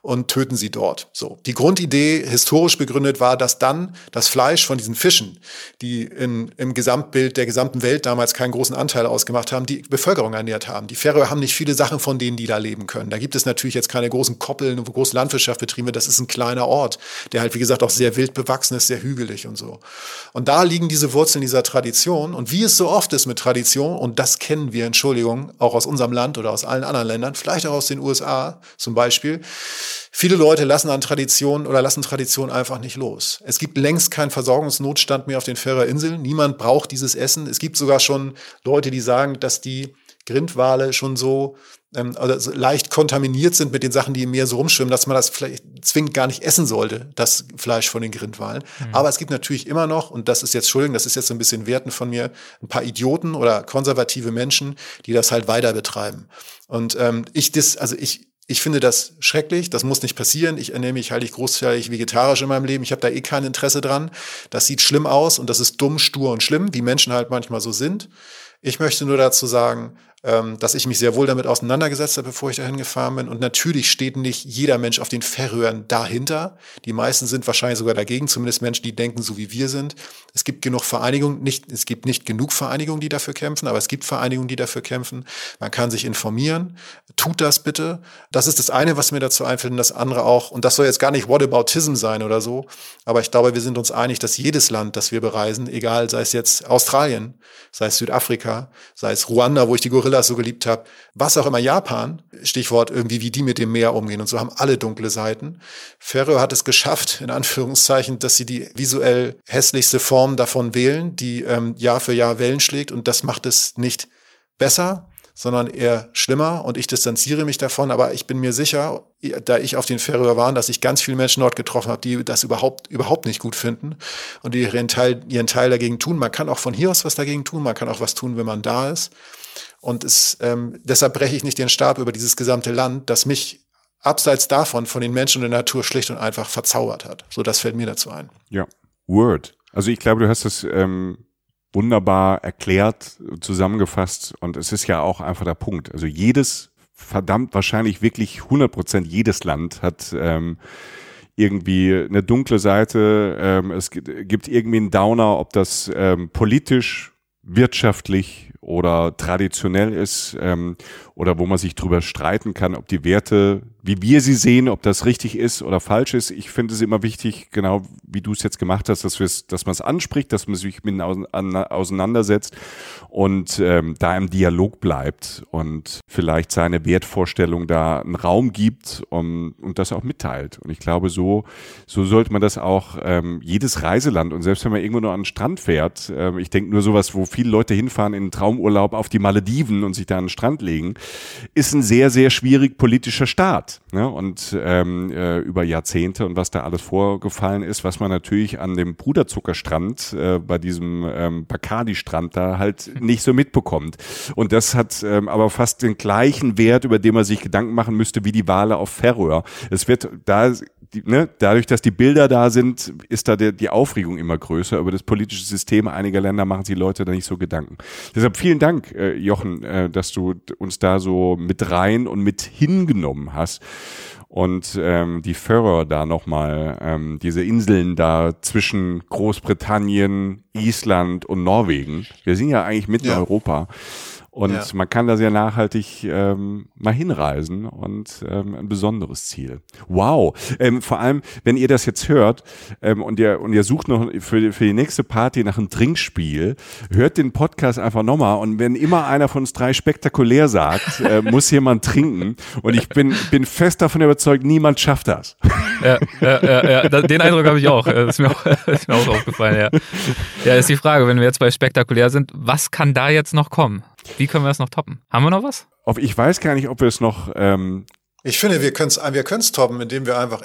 und töten sie dort. So. Die Grundidee, historisch begründet, war, dass dann das Fleisch von diesen Fischen, die in, im Gesamtbild der gesamten Welt damals keinen großen Anteil ausgemacht haben, die Bevölkerung ernährt haben. Die Färöer haben nicht viele Sachen von denen, die da leben können. Da gibt es natürlich jetzt keine großen Koppeln, wo große Landwirtschaft betrieben wird. Das ist ein kleiner Ort, der halt, wie gesagt, auch sehr wild bewachsen ist, sehr hügelig und so. Und da liegen diese Wurzeln dieser Tradition. Und wie es so oft ist mit Tradition, und das kennen wir, Entschuldigung, auch aus unserem Land oder aus allen anderen Ländern, vielleicht auch aus den USA zum Beispiel, Viele Leute lassen an Traditionen oder lassen Traditionen einfach nicht los. Es gibt längst keinen Versorgungsnotstand mehr auf den Färöerinseln. Niemand braucht dieses Essen. Es gibt sogar schon Leute, die sagen, dass die Grindwale schon so ähm, also leicht kontaminiert sind mit den Sachen, die im Meer so rumschwimmen, dass man das vielleicht zwingend gar nicht essen sollte, das Fleisch von den Grindwalen. Mhm. Aber es gibt natürlich immer noch, und das ist jetzt, Entschuldigung, das ist jetzt so ein bisschen Werten von mir, ein paar Idioten oder konservative Menschen, die das halt weiter betreiben. Und ähm, ich das, also ich, ich finde das schrecklich, das muss nicht passieren. Ich ernähre mich halt großteilig vegetarisch in meinem Leben. Ich habe da eh kein Interesse dran. Das sieht schlimm aus und das ist dumm, stur und schlimm, wie Menschen halt manchmal so sind. Ich möchte nur dazu sagen, dass ich mich sehr wohl damit auseinandergesetzt habe, bevor ich dahin gefahren bin. Und natürlich steht nicht jeder Mensch auf den Färöern dahinter. Die meisten sind wahrscheinlich sogar dagegen, zumindest Menschen, die denken, so wie wir sind. Es gibt genug Vereinigungen, nicht, es gibt nicht genug Vereinigungen, die dafür kämpfen, aber es gibt Vereinigungen, die dafür kämpfen. Man kann sich informieren. Tut das bitte. Das ist das eine, was mir dazu einfällt, und das andere auch. Und das soll jetzt gar nicht Whataboutism sein oder so. Aber ich glaube, wir sind uns einig, dass jedes Land, das wir bereisen, egal, sei es jetzt Australien, sei es Südafrika, sei es Ruanda, wo ich die Gorilla Gorillas so geliebt habe, was auch immer Japan, Stichwort irgendwie, wie die mit dem Meer umgehen und so haben alle dunkle Seiten. Ferro hat es geschafft, in Anführungszeichen, dass sie die visuell hässlichste Form davon wählen, die ähm, Jahr für Jahr Wellen schlägt und das macht es nicht besser, sondern eher schlimmer und ich distanziere mich davon, aber ich bin mir sicher, da ich auf den Färöer war, dass ich ganz viele Menschen dort getroffen habe, die das überhaupt, überhaupt nicht gut finden und die ihren Teil, ihren Teil dagegen tun. Man kann auch von hier aus was dagegen tun, man kann auch was tun, wenn man da ist. Und es, ähm, deshalb breche ich nicht den Stab über dieses gesamte Land, das mich abseits davon von den Menschen und der Natur schlicht und einfach verzaubert hat. So, das fällt mir dazu ein. Ja, Word. Also ich glaube, du hast das ähm, wunderbar erklärt, zusammengefasst und es ist ja auch einfach der Punkt. Also jedes, verdammt wahrscheinlich wirklich 100 Prozent jedes Land hat ähm, irgendwie eine dunkle Seite, ähm, es gibt irgendwie einen Downer, ob das ähm, politisch, wirtschaftlich oder traditionell ist ähm, oder wo man sich drüber streiten kann, ob die Werte wie wir sie sehen, ob das richtig ist oder falsch ist. Ich finde es immer wichtig, genau wie du es jetzt gemacht hast, dass, dass man es anspricht, dass man sich mit auseinandersetzt und ähm, da im Dialog bleibt und vielleicht seine Wertvorstellung da einen Raum gibt um, und das auch mitteilt. Und ich glaube, so, so sollte man das auch ähm, jedes Reiseland und selbst wenn man irgendwo nur an den Strand fährt, äh, ich denke nur sowas, wo viele Leute hinfahren in einen Traumurlaub auf die Malediven und sich da an den Strand legen, ist ein sehr, sehr schwierig politischer Staat ne? und ähm, äh, über Jahrzehnte und was da alles vorgefallen ist, was man natürlich an dem Bruderzuckerstrand äh, bei diesem ähm, Bacardi-Strand da halt nicht so mitbekommt. Und das hat ähm, aber fast den gleichen Wert, über den man sich Gedanken machen müsste, wie die Wale auf Färöer. Es wird da die, ne, dadurch, dass die Bilder da sind, ist da der, die Aufregung immer größer. Über das politische System einiger Länder machen sich Leute da nicht so Gedanken. Deshalb vielen Dank, äh, Jochen, äh, dass du uns da so mit rein und mit hingenommen hast und ähm, die Färöer da nochmal, ähm, diese Inseln da zwischen Großbritannien, Island und Norwegen. Wir sind ja eigentlich mitten in Europa. Und ja. man kann da sehr nachhaltig ähm, mal hinreisen und ähm, ein besonderes Ziel. Wow. Ähm, vor allem, wenn ihr das jetzt hört ähm, und ihr und ihr sucht noch für, für die nächste Party nach einem Trinkspiel, hört den Podcast einfach nochmal und wenn immer einer von uns drei spektakulär sagt, äh, muss jemand trinken. Und ich bin, bin fest davon überzeugt, niemand schafft das. Ja, ja, ja, ja. den Eindruck habe ich auch. Das ist mir auch, ist mir auch aufgefallen, ja. Ja, ist die Frage, wenn wir jetzt bei spektakulär sind, was kann da jetzt noch kommen? Wie können wir das noch toppen? Haben wir noch was? Ich weiß gar nicht, ob wir es noch. Ähm ich finde, wir können es wir können's toppen, indem wir einfach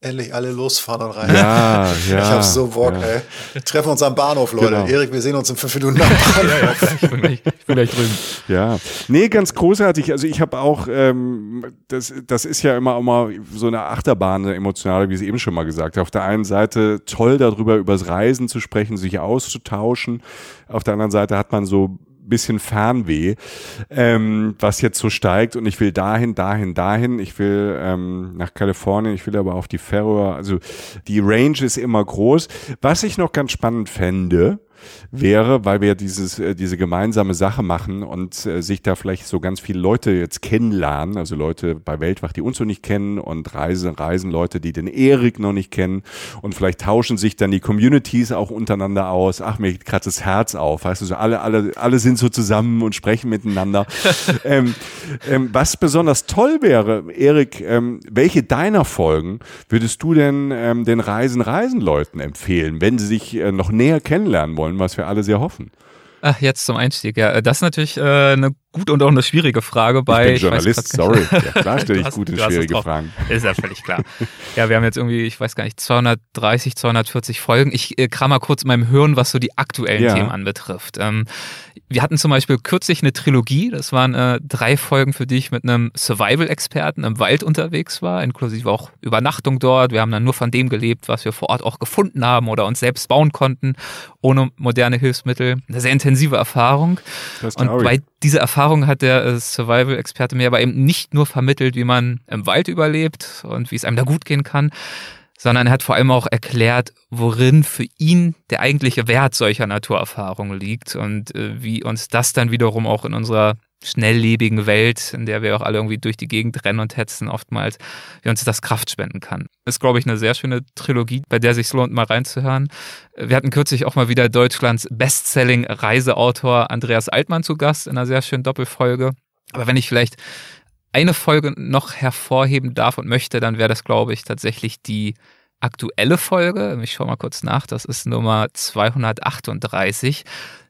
endlich alle losfahren und rein. Ja, ja. Ich hab so Bock, ja. ey. Wir treffen uns am Bahnhof, Leute. Genau. Erik, wir sehen uns in fünf Minuten am Bahnhof. ja, ja, ich bin, gleich, ich bin gleich drüben. Ja. Nee, ganz großartig. Also ich habe auch, ähm, das, das ist ja immer, immer so eine Achterbahn, eine emotionale, wie ich es eben schon mal gesagt habe. Auf der einen Seite toll darüber, übers Reisen zu sprechen, sich auszutauschen. Auf der anderen Seite hat man so bisschen Fernweh, ähm, was jetzt so steigt und ich will dahin, dahin, dahin. Ich will ähm, nach Kalifornien, ich will aber auf die Färöer. Also die Range ist immer groß. Was ich noch ganz spannend fände, wäre, weil wir dieses, äh, diese gemeinsame Sache machen und äh, sich da vielleicht so ganz viele Leute jetzt kennenlernen, also Leute bei Weltwach, die uns noch nicht kennen und Reisen, Reisen Leute, die den Erik noch nicht kennen und vielleicht tauschen sich dann die Communities auch untereinander aus. Ach, mir geht gerade das Herz auf, weißt du, so alle, alle, alle sind so zusammen und sprechen miteinander. ähm, ähm, was besonders toll wäre, Erik, ähm, welche deiner Folgen würdest du denn ähm, den Reisen, Reisen Leuten empfehlen, wenn sie sich äh, noch näher kennenlernen wollen? Was wir alle sehr hoffen. Ach, jetzt zum Einstieg, ja. Das ist natürlich äh, eine gute und auch eine schwierige Frage bei. Ich bin Journalist, sorry. Ja, klar stelle ich gute schwierige Fragen. Ist ja völlig klar. ja, wir haben jetzt irgendwie, ich weiß gar nicht, 230, 240 Folgen. Ich äh, kram mal kurz in meinem Hirn, was so die aktuellen ja. Themen anbetrifft. Ähm, wir hatten zum Beispiel kürzlich eine Trilogie. Das waren äh, drei Folgen, für die ich mit einem Survival-Experten im Wald unterwegs war, inklusive auch Übernachtung dort. Wir haben dann nur von dem gelebt, was wir vor Ort auch gefunden haben oder uns selbst bauen konnten, ohne moderne Hilfsmittel. Eine sehr intensive Erfahrung. Und bei dieser Erfahrung hat der äh, Survival-Experte mir aber eben nicht nur vermittelt, wie man im Wald überlebt und wie es einem da gut gehen kann, sondern er hat vor allem auch erklärt, worin für ihn der eigentliche Wert solcher Naturerfahrungen liegt und äh, wie uns das dann wiederum auch in unserer schnelllebigen Welt, in der wir auch alle irgendwie durch die Gegend rennen und hetzen, oftmals, wie uns das Kraft spenden kann. Ist, glaube ich, eine sehr schöne Trilogie, bei der sich lohnt, mal reinzuhören. Wir hatten kürzlich auch mal wieder Deutschlands Bestselling-Reiseautor Andreas Altmann zu Gast in einer sehr schönen Doppelfolge. Aber wenn ich vielleicht eine Folge noch hervorheben darf und möchte, dann wäre das, glaube ich, tatsächlich die aktuelle Folge. Ich schaue mal kurz nach. Das ist Nummer 238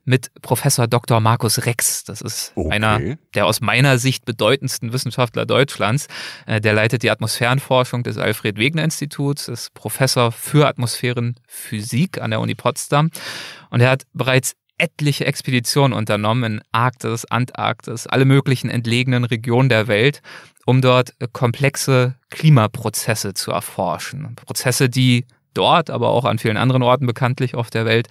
mit Professor Dr. Markus Rex. Das ist okay. einer der aus meiner Sicht bedeutendsten Wissenschaftler Deutschlands. Äh, der leitet die Atmosphärenforschung des Alfred Wegener Instituts, ist Professor für Atmosphärenphysik an der Uni Potsdam und er hat bereits etliche Expeditionen unternommen in Arktis, Antarktis, alle möglichen entlegenen Regionen der Welt, um dort komplexe Klimaprozesse zu erforschen. Prozesse, die dort, aber auch an vielen anderen Orten bekanntlich auf der Welt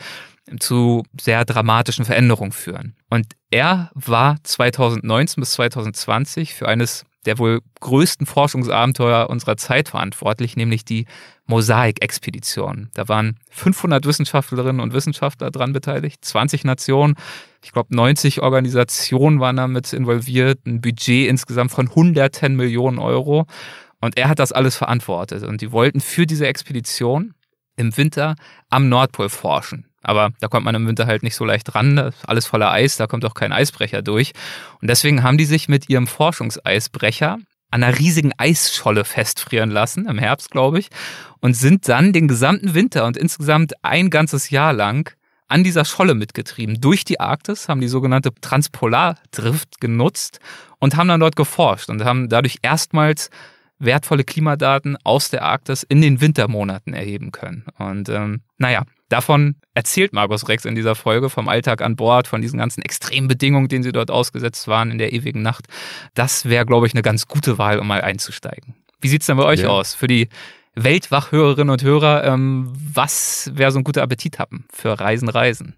zu sehr dramatischen Veränderungen führen. Und er war 2019 bis 2020 für eines der wohl größten Forschungsabenteuer unserer Zeit verantwortlich, nämlich die Mosaik-Expedition. Da waren 500 Wissenschaftlerinnen und Wissenschaftler dran beteiligt, 20 Nationen, ich glaube 90 Organisationen waren damit involviert, ein Budget insgesamt von hunderten Millionen Euro. Und er hat das alles verantwortet. Und die wollten für diese Expedition im Winter am Nordpol forschen. Aber da kommt man im Winter halt nicht so leicht ran. Alles voller Eis, da kommt auch kein Eisbrecher durch. Und deswegen haben die sich mit ihrem Forschungseisbrecher an einer riesigen Eisscholle festfrieren lassen, im Herbst, glaube ich, und sind dann den gesamten Winter und insgesamt ein ganzes Jahr lang an dieser Scholle mitgetrieben. Durch die Arktis haben die sogenannte Transpolardrift genutzt und haben dann dort geforscht und haben dadurch erstmals wertvolle Klimadaten aus der Arktis in den Wintermonaten erheben können. Und ähm, naja, davon erzählt Markus Rex in dieser Folge vom Alltag an Bord, von diesen ganzen extremen Bedingungen, denen sie dort ausgesetzt waren in der ewigen Nacht. Das wäre, glaube ich, eine ganz gute Wahl, um mal einzusteigen. Wie sieht's denn bei euch ja. aus? Für die Weltwachhörerinnen und Hörer, ähm, was wäre so ein guter Appetithappen für Reisen, Reisen?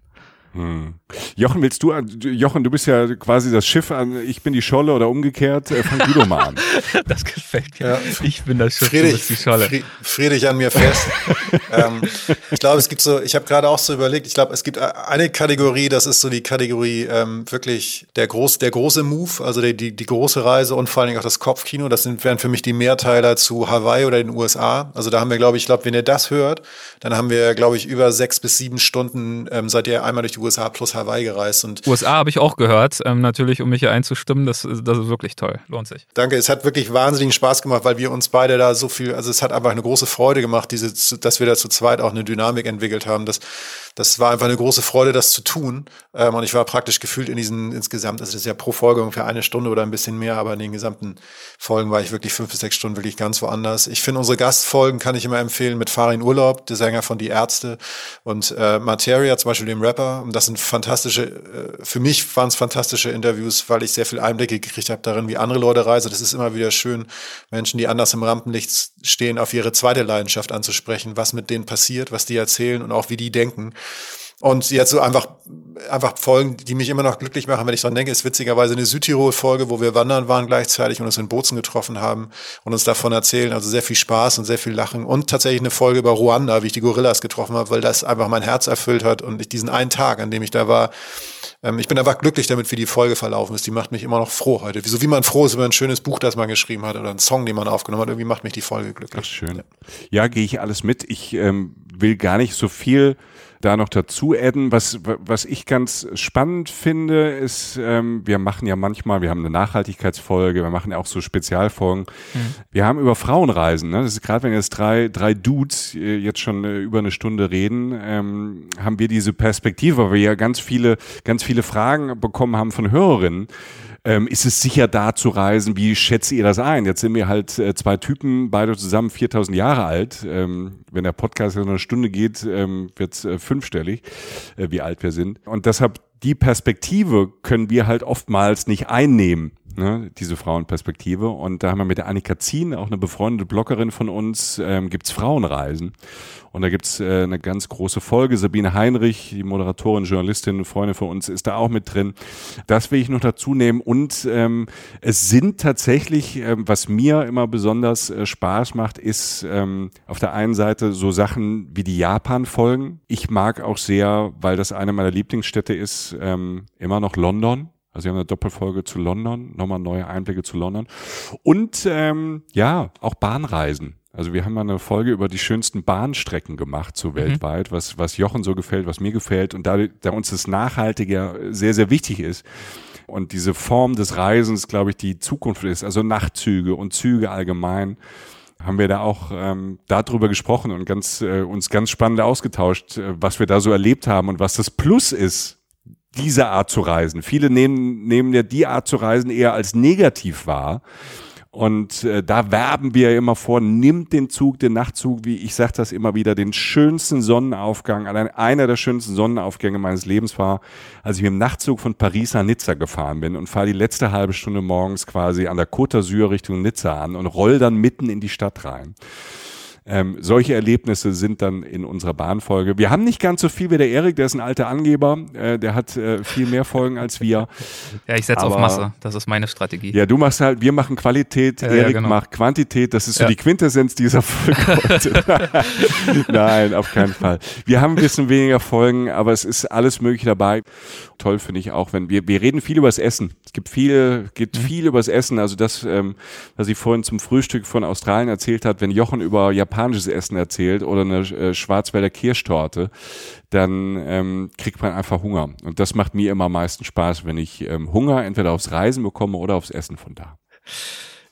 Hm. Jochen, willst du, Jochen, du bist ja quasi das Schiff an, ich bin die Scholle oder umgekehrt, äh, fang du doch mal an. das gefällt mir. Ja. Ich bin das Schiff, Friedrich, du bist die Scholle. Friedrich an mir fest. ähm, ich glaube, es gibt so, ich habe gerade auch so überlegt, ich glaube, es gibt eine Kategorie, das ist so die Kategorie ähm, wirklich der, groß, der große Move, also die, die, die große Reise und vor allen Dingen auch das Kopfkino. Das sind, wären für mich die Mehrteiler zu Hawaii oder den USA. Also da haben wir, glaube ich, glaube, wenn ihr das hört, dann haben wir, glaube ich, über sechs bis sieben Stunden, ähm, seid ihr einmal durch die USA plus Hawaii gereist. Und USA habe ich auch gehört, ähm, natürlich, um mich hier einzustimmen. Das, das ist wirklich toll. Lohnt sich. Danke. Es hat wirklich wahnsinnigen Spaß gemacht, weil wir uns beide da so viel, also es hat einfach eine große Freude gemacht, diese, dass wir da zu zweit auch eine Dynamik entwickelt haben. Das, das war einfach eine große Freude, das zu tun. Ähm, und ich war praktisch gefühlt in diesen insgesamt, also das ist ja pro Folge ungefähr eine Stunde oder ein bisschen mehr, aber in den gesamten Folgen war ich wirklich fünf bis sechs Stunden wirklich ganz woanders. Ich finde unsere Gastfolgen kann ich immer empfehlen mit Farin Urlaub, der Sänger von Die Ärzte und äh, Materia, zum Beispiel dem Rapper. Und das sind fantastische, äh, für mich waren es fantastische Interviews, weil ich sehr viel Einblicke gekriegt habe darin, wie andere Leute reisen. Das ist immer wieder schön, Menschen, die anders im Rampenlicht stehen, auf ihre zweite Leidenschaft anzusprechen, was mit denen passiert, was die erzählen und auch wie die denken. Und jetzt so einfach, einfach Folgen, die mich immer noch glücklich machen, wenn ich dran denke, ist witzigerweise eine Südtirol-Folge, wo wir wandern waren gleichzeitig und uns in Bozen getroffen haben und uns davon erzählen. Also sehr viel Spaß und sehr viel Lachen. Und tatsächlich eine Folge über Ruanda, wie ich die Gorillas getroffen habe, weil das einfach mein Herz erfüllt hat und ich diesen einen Tag, an dem ich da war, ähm, ich bin einfach glücklich damit, wie die Folge verlaufen ist. Die macht mich immer noch froh heute. So wie man froh ist über ein schönes Buch, das man geschrieben hat oder einen Song, den man aufgenommen hat. Irgendwie macht mich die Folge glücklich. Ach, schön. Ja, ja gehe ich alles mit. Ich ähm, will gar nicht so viel da noch dazu adden. Was, was ich ganz spannend finde, ist, ähm, wir machen ja manchmal, wir haben eine Nachhaltigkeitsfolge, wir machen ja auch so Spezialfolgen. Mhm. Wir haben über Frauenreisen, ne? das ist gerade wenn jetzt drei, drei Dudes äh, jetzt schon äh, über eine Stunde reden, ähm, haben wir diese Perspektive, weil wir ja ganz viele, ganz viele Fragen bekommen haben von Hörerinnen ähm, ist es sicher da zu reisen? Wie schätzt ihr das ein? Jetzt sind wir halt äh, zwei Typen, beide zusammen 4000 Jahre alt. Ähm, wenn der Podcast in eine Stunde geht, ähm, wird es äh, fünfstellig, äh, wie alt wir sind. Und deshalb die Perspektive können wir halt oftmals nicht einnehmen ne, diese Frauenperspektive. Und da haben wir mit der Annika Zien, auch eine befreundete Bloggerin von uns, ähm, gibt's Frauenreisen. Und da gibt's äh, eine ganz große Folge. Sabine Heinrich, die Moderatorin, Journalistin, Freundin von uns, ist da auch mit drin. Das will ich noch dazu nehmen. Und ähm, es sind tatsächlich, ähm, was mir immer besonders äh, Spaß macht, ist ähm, auf der einen Seite so Sachen wie die Japan-Folgen. Ich mag auch sehr, weil das eine meiner Lieblingsstädte ist, ähm, immer noch London. Also wir haben eine Doppelfolge zu London, nochmal neue Einblicke zu London. Und ähm, ja, auch Bahnreisen. Also wir haben mal eine Folge über die schönsten Bahnstrecken gemacht, so mhm. weltweit, was, was Jochen so gefällt, was mir gefällt. Und da, da uns das Nachhaltige sehr, sehr wichtig ist und diese Form des Reisens, glaube ich, die Zukunft ist, also Nachtzüge und Züge allgemein, haben wir da auch ähm, darüber gesprochen und ganz, äh, uns ganz spannend ausgetauscht, äh, was wir da so erlebt haben und was das Plus ist diese Art zu reisen. Viele nehmen, nehmen ja die Art zu reisen eher als negativ wahr. Und äh, da werben wir immer vor, nimmt den Zug, den Nachtzug, wie ich sage das immer wieder, den schönsten Sonnenaufgang, allein einer der schönsten Sonnenaufgänge meines Lebens war, als ich mit dem Nachtzug von Paris nach Nizza gefahren bin und fahre die letzte halbe Stunde morgens quasi an der Côte d'Azur Richtung Nizza an und roll dann mitten in die Stadt rein. Ähm, solche Erlebnisse sind dann in unserer Bahnfolge. Wir haben nicht ganz so viel wie der Erik, der ist ein alter Angeber, äh, der hat äh, viel mehr Folgen als wir. Ja, ich setze auf Masse, das ist meine Strategie. Ja, du machst halt, wir machen Qualität, ja, Erik ja, genau. macht Quantität, das ist so ja. die Quintessenz dieser Folge. Nein, auf keinen Fall. Wir haben ein bisschen weniger Folgen, aber es ist alles möglich dabei. Toll finde ich auch, wenn wir, wir reden viel über das Essen. Es gibt viel, geht mhm. viel über das Essen. Also das, ähm, was ich vorhin zum Frühstück von Australien erzählt hat, wenn Jochen über japanisches Essen erzählt oder eine äh, Schwarzwälder Kirschtorte, dann ähm, kriegt man einfach Hunger. Und das macht mir immer am meisten Spaß, wenn ich ähm, Hunger entweder aufs Reisen bekomme oder aufs Essen von da.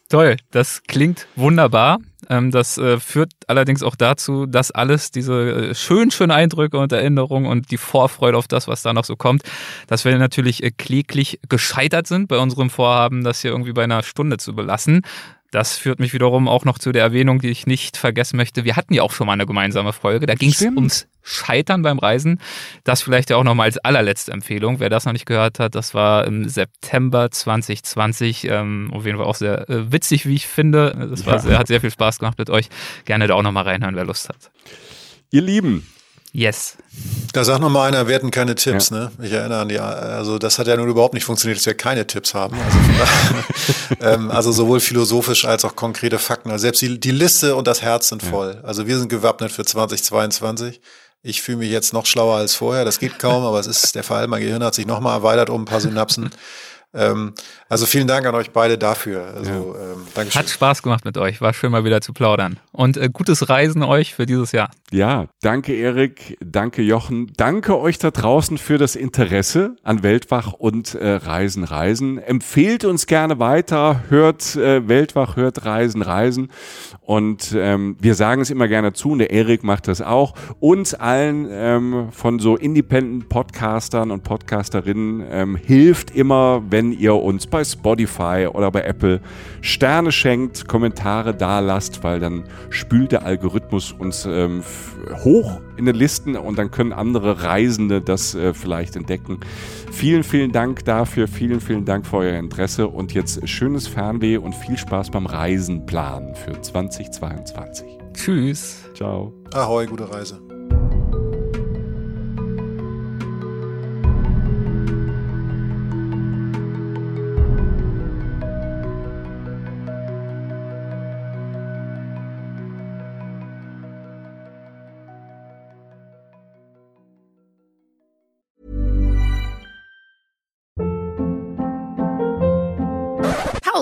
Toll, das klingt wunderbar. Ähm, das äh, führt allerdings auch dazu, dass alles diese äh, schönen, schönen Eindrücke und Erinnerungen und die Vorfreude auf das, was da noch so kommt, dass wir natürlich äh, kläglich gescheitert sind bei unserem Vorhaben, das hier irgendwie bei einer Stunde zu belassen. Das führt mich wiederum auch noch zu der Erwähnung, die ich nicht vergessen möchte. Wir hatten ja auch schon mal eine gemeinsame Folge. Da ging es ums Scheitern beim Reisen. Das vielleicht ja auch nochmal als allerletzte Empfehlung. Wer das noch nicht gehört hat, das war im September 2020. Ähm, auf jeden Fall auch sehr äh, witzig, wie ich finde. Das war sehr, hat sehr viel Spaß gemacht mit euch. Gerne da auch nochmal reinhören, wer Lust hat. Ihr Lieben, Yes. Da sagt noch mal einer, wir hätten keine Tipps, ja. ne? Ich erinnere an die, also das hat ja nun überhaupt nicht funktioniert, dass wir keine Tipps haben. Also, ähm, also sowohl philosophisch als auch konkrete Fakten. Also selbst die, die Liste und das Herz sind voll. Also wir sind gewappnet für 2022. Ich fühle mich jetzt noch schlauer als vorher. Das geht kaum, aber es ist der Fall. Mein Gehirn hat sich noch mal erweitert um ein paar Synapsen. Ähm, also vielen Dank an euch beide dafür. Also, ja. ähm, Dankeschön. Hat Spaß gemacht mit euch. War schön mal wieder zu plaudern. Und äh, gutes Reisen euch für dieses Jahr. Ja, danke Erik, danke Jochen, danke euch da draußen für das Interesse an Weltwach und äh, Reisen, Reisen. Empfehlt uns gerne weiter, hört äh, Weltwach, hört Reisen, Reisen. Und ähm, wir sagen es immer gerne zu, und der Erik macht das auch. Uns allen ähm, von so Independent Podcastern und Podcasterinnen ähm, hilft immer, wenn ihr uns bei Spotify oder bei Apple Sterne schenkt, Kommentare da lasst, weil dann spült der Algorithmus uns ähm, hoch in den Listen und dann können andere Reisende das äh, vielleicht entdecken. Vielen, vielen Dank dafür, vielen, vielen Dank für euer Interesse und jetzt schönes Fernweh und viel Spaß beim Reisenplanen für 2022. Tschüss. Ciao. Ahoi, gute Reise.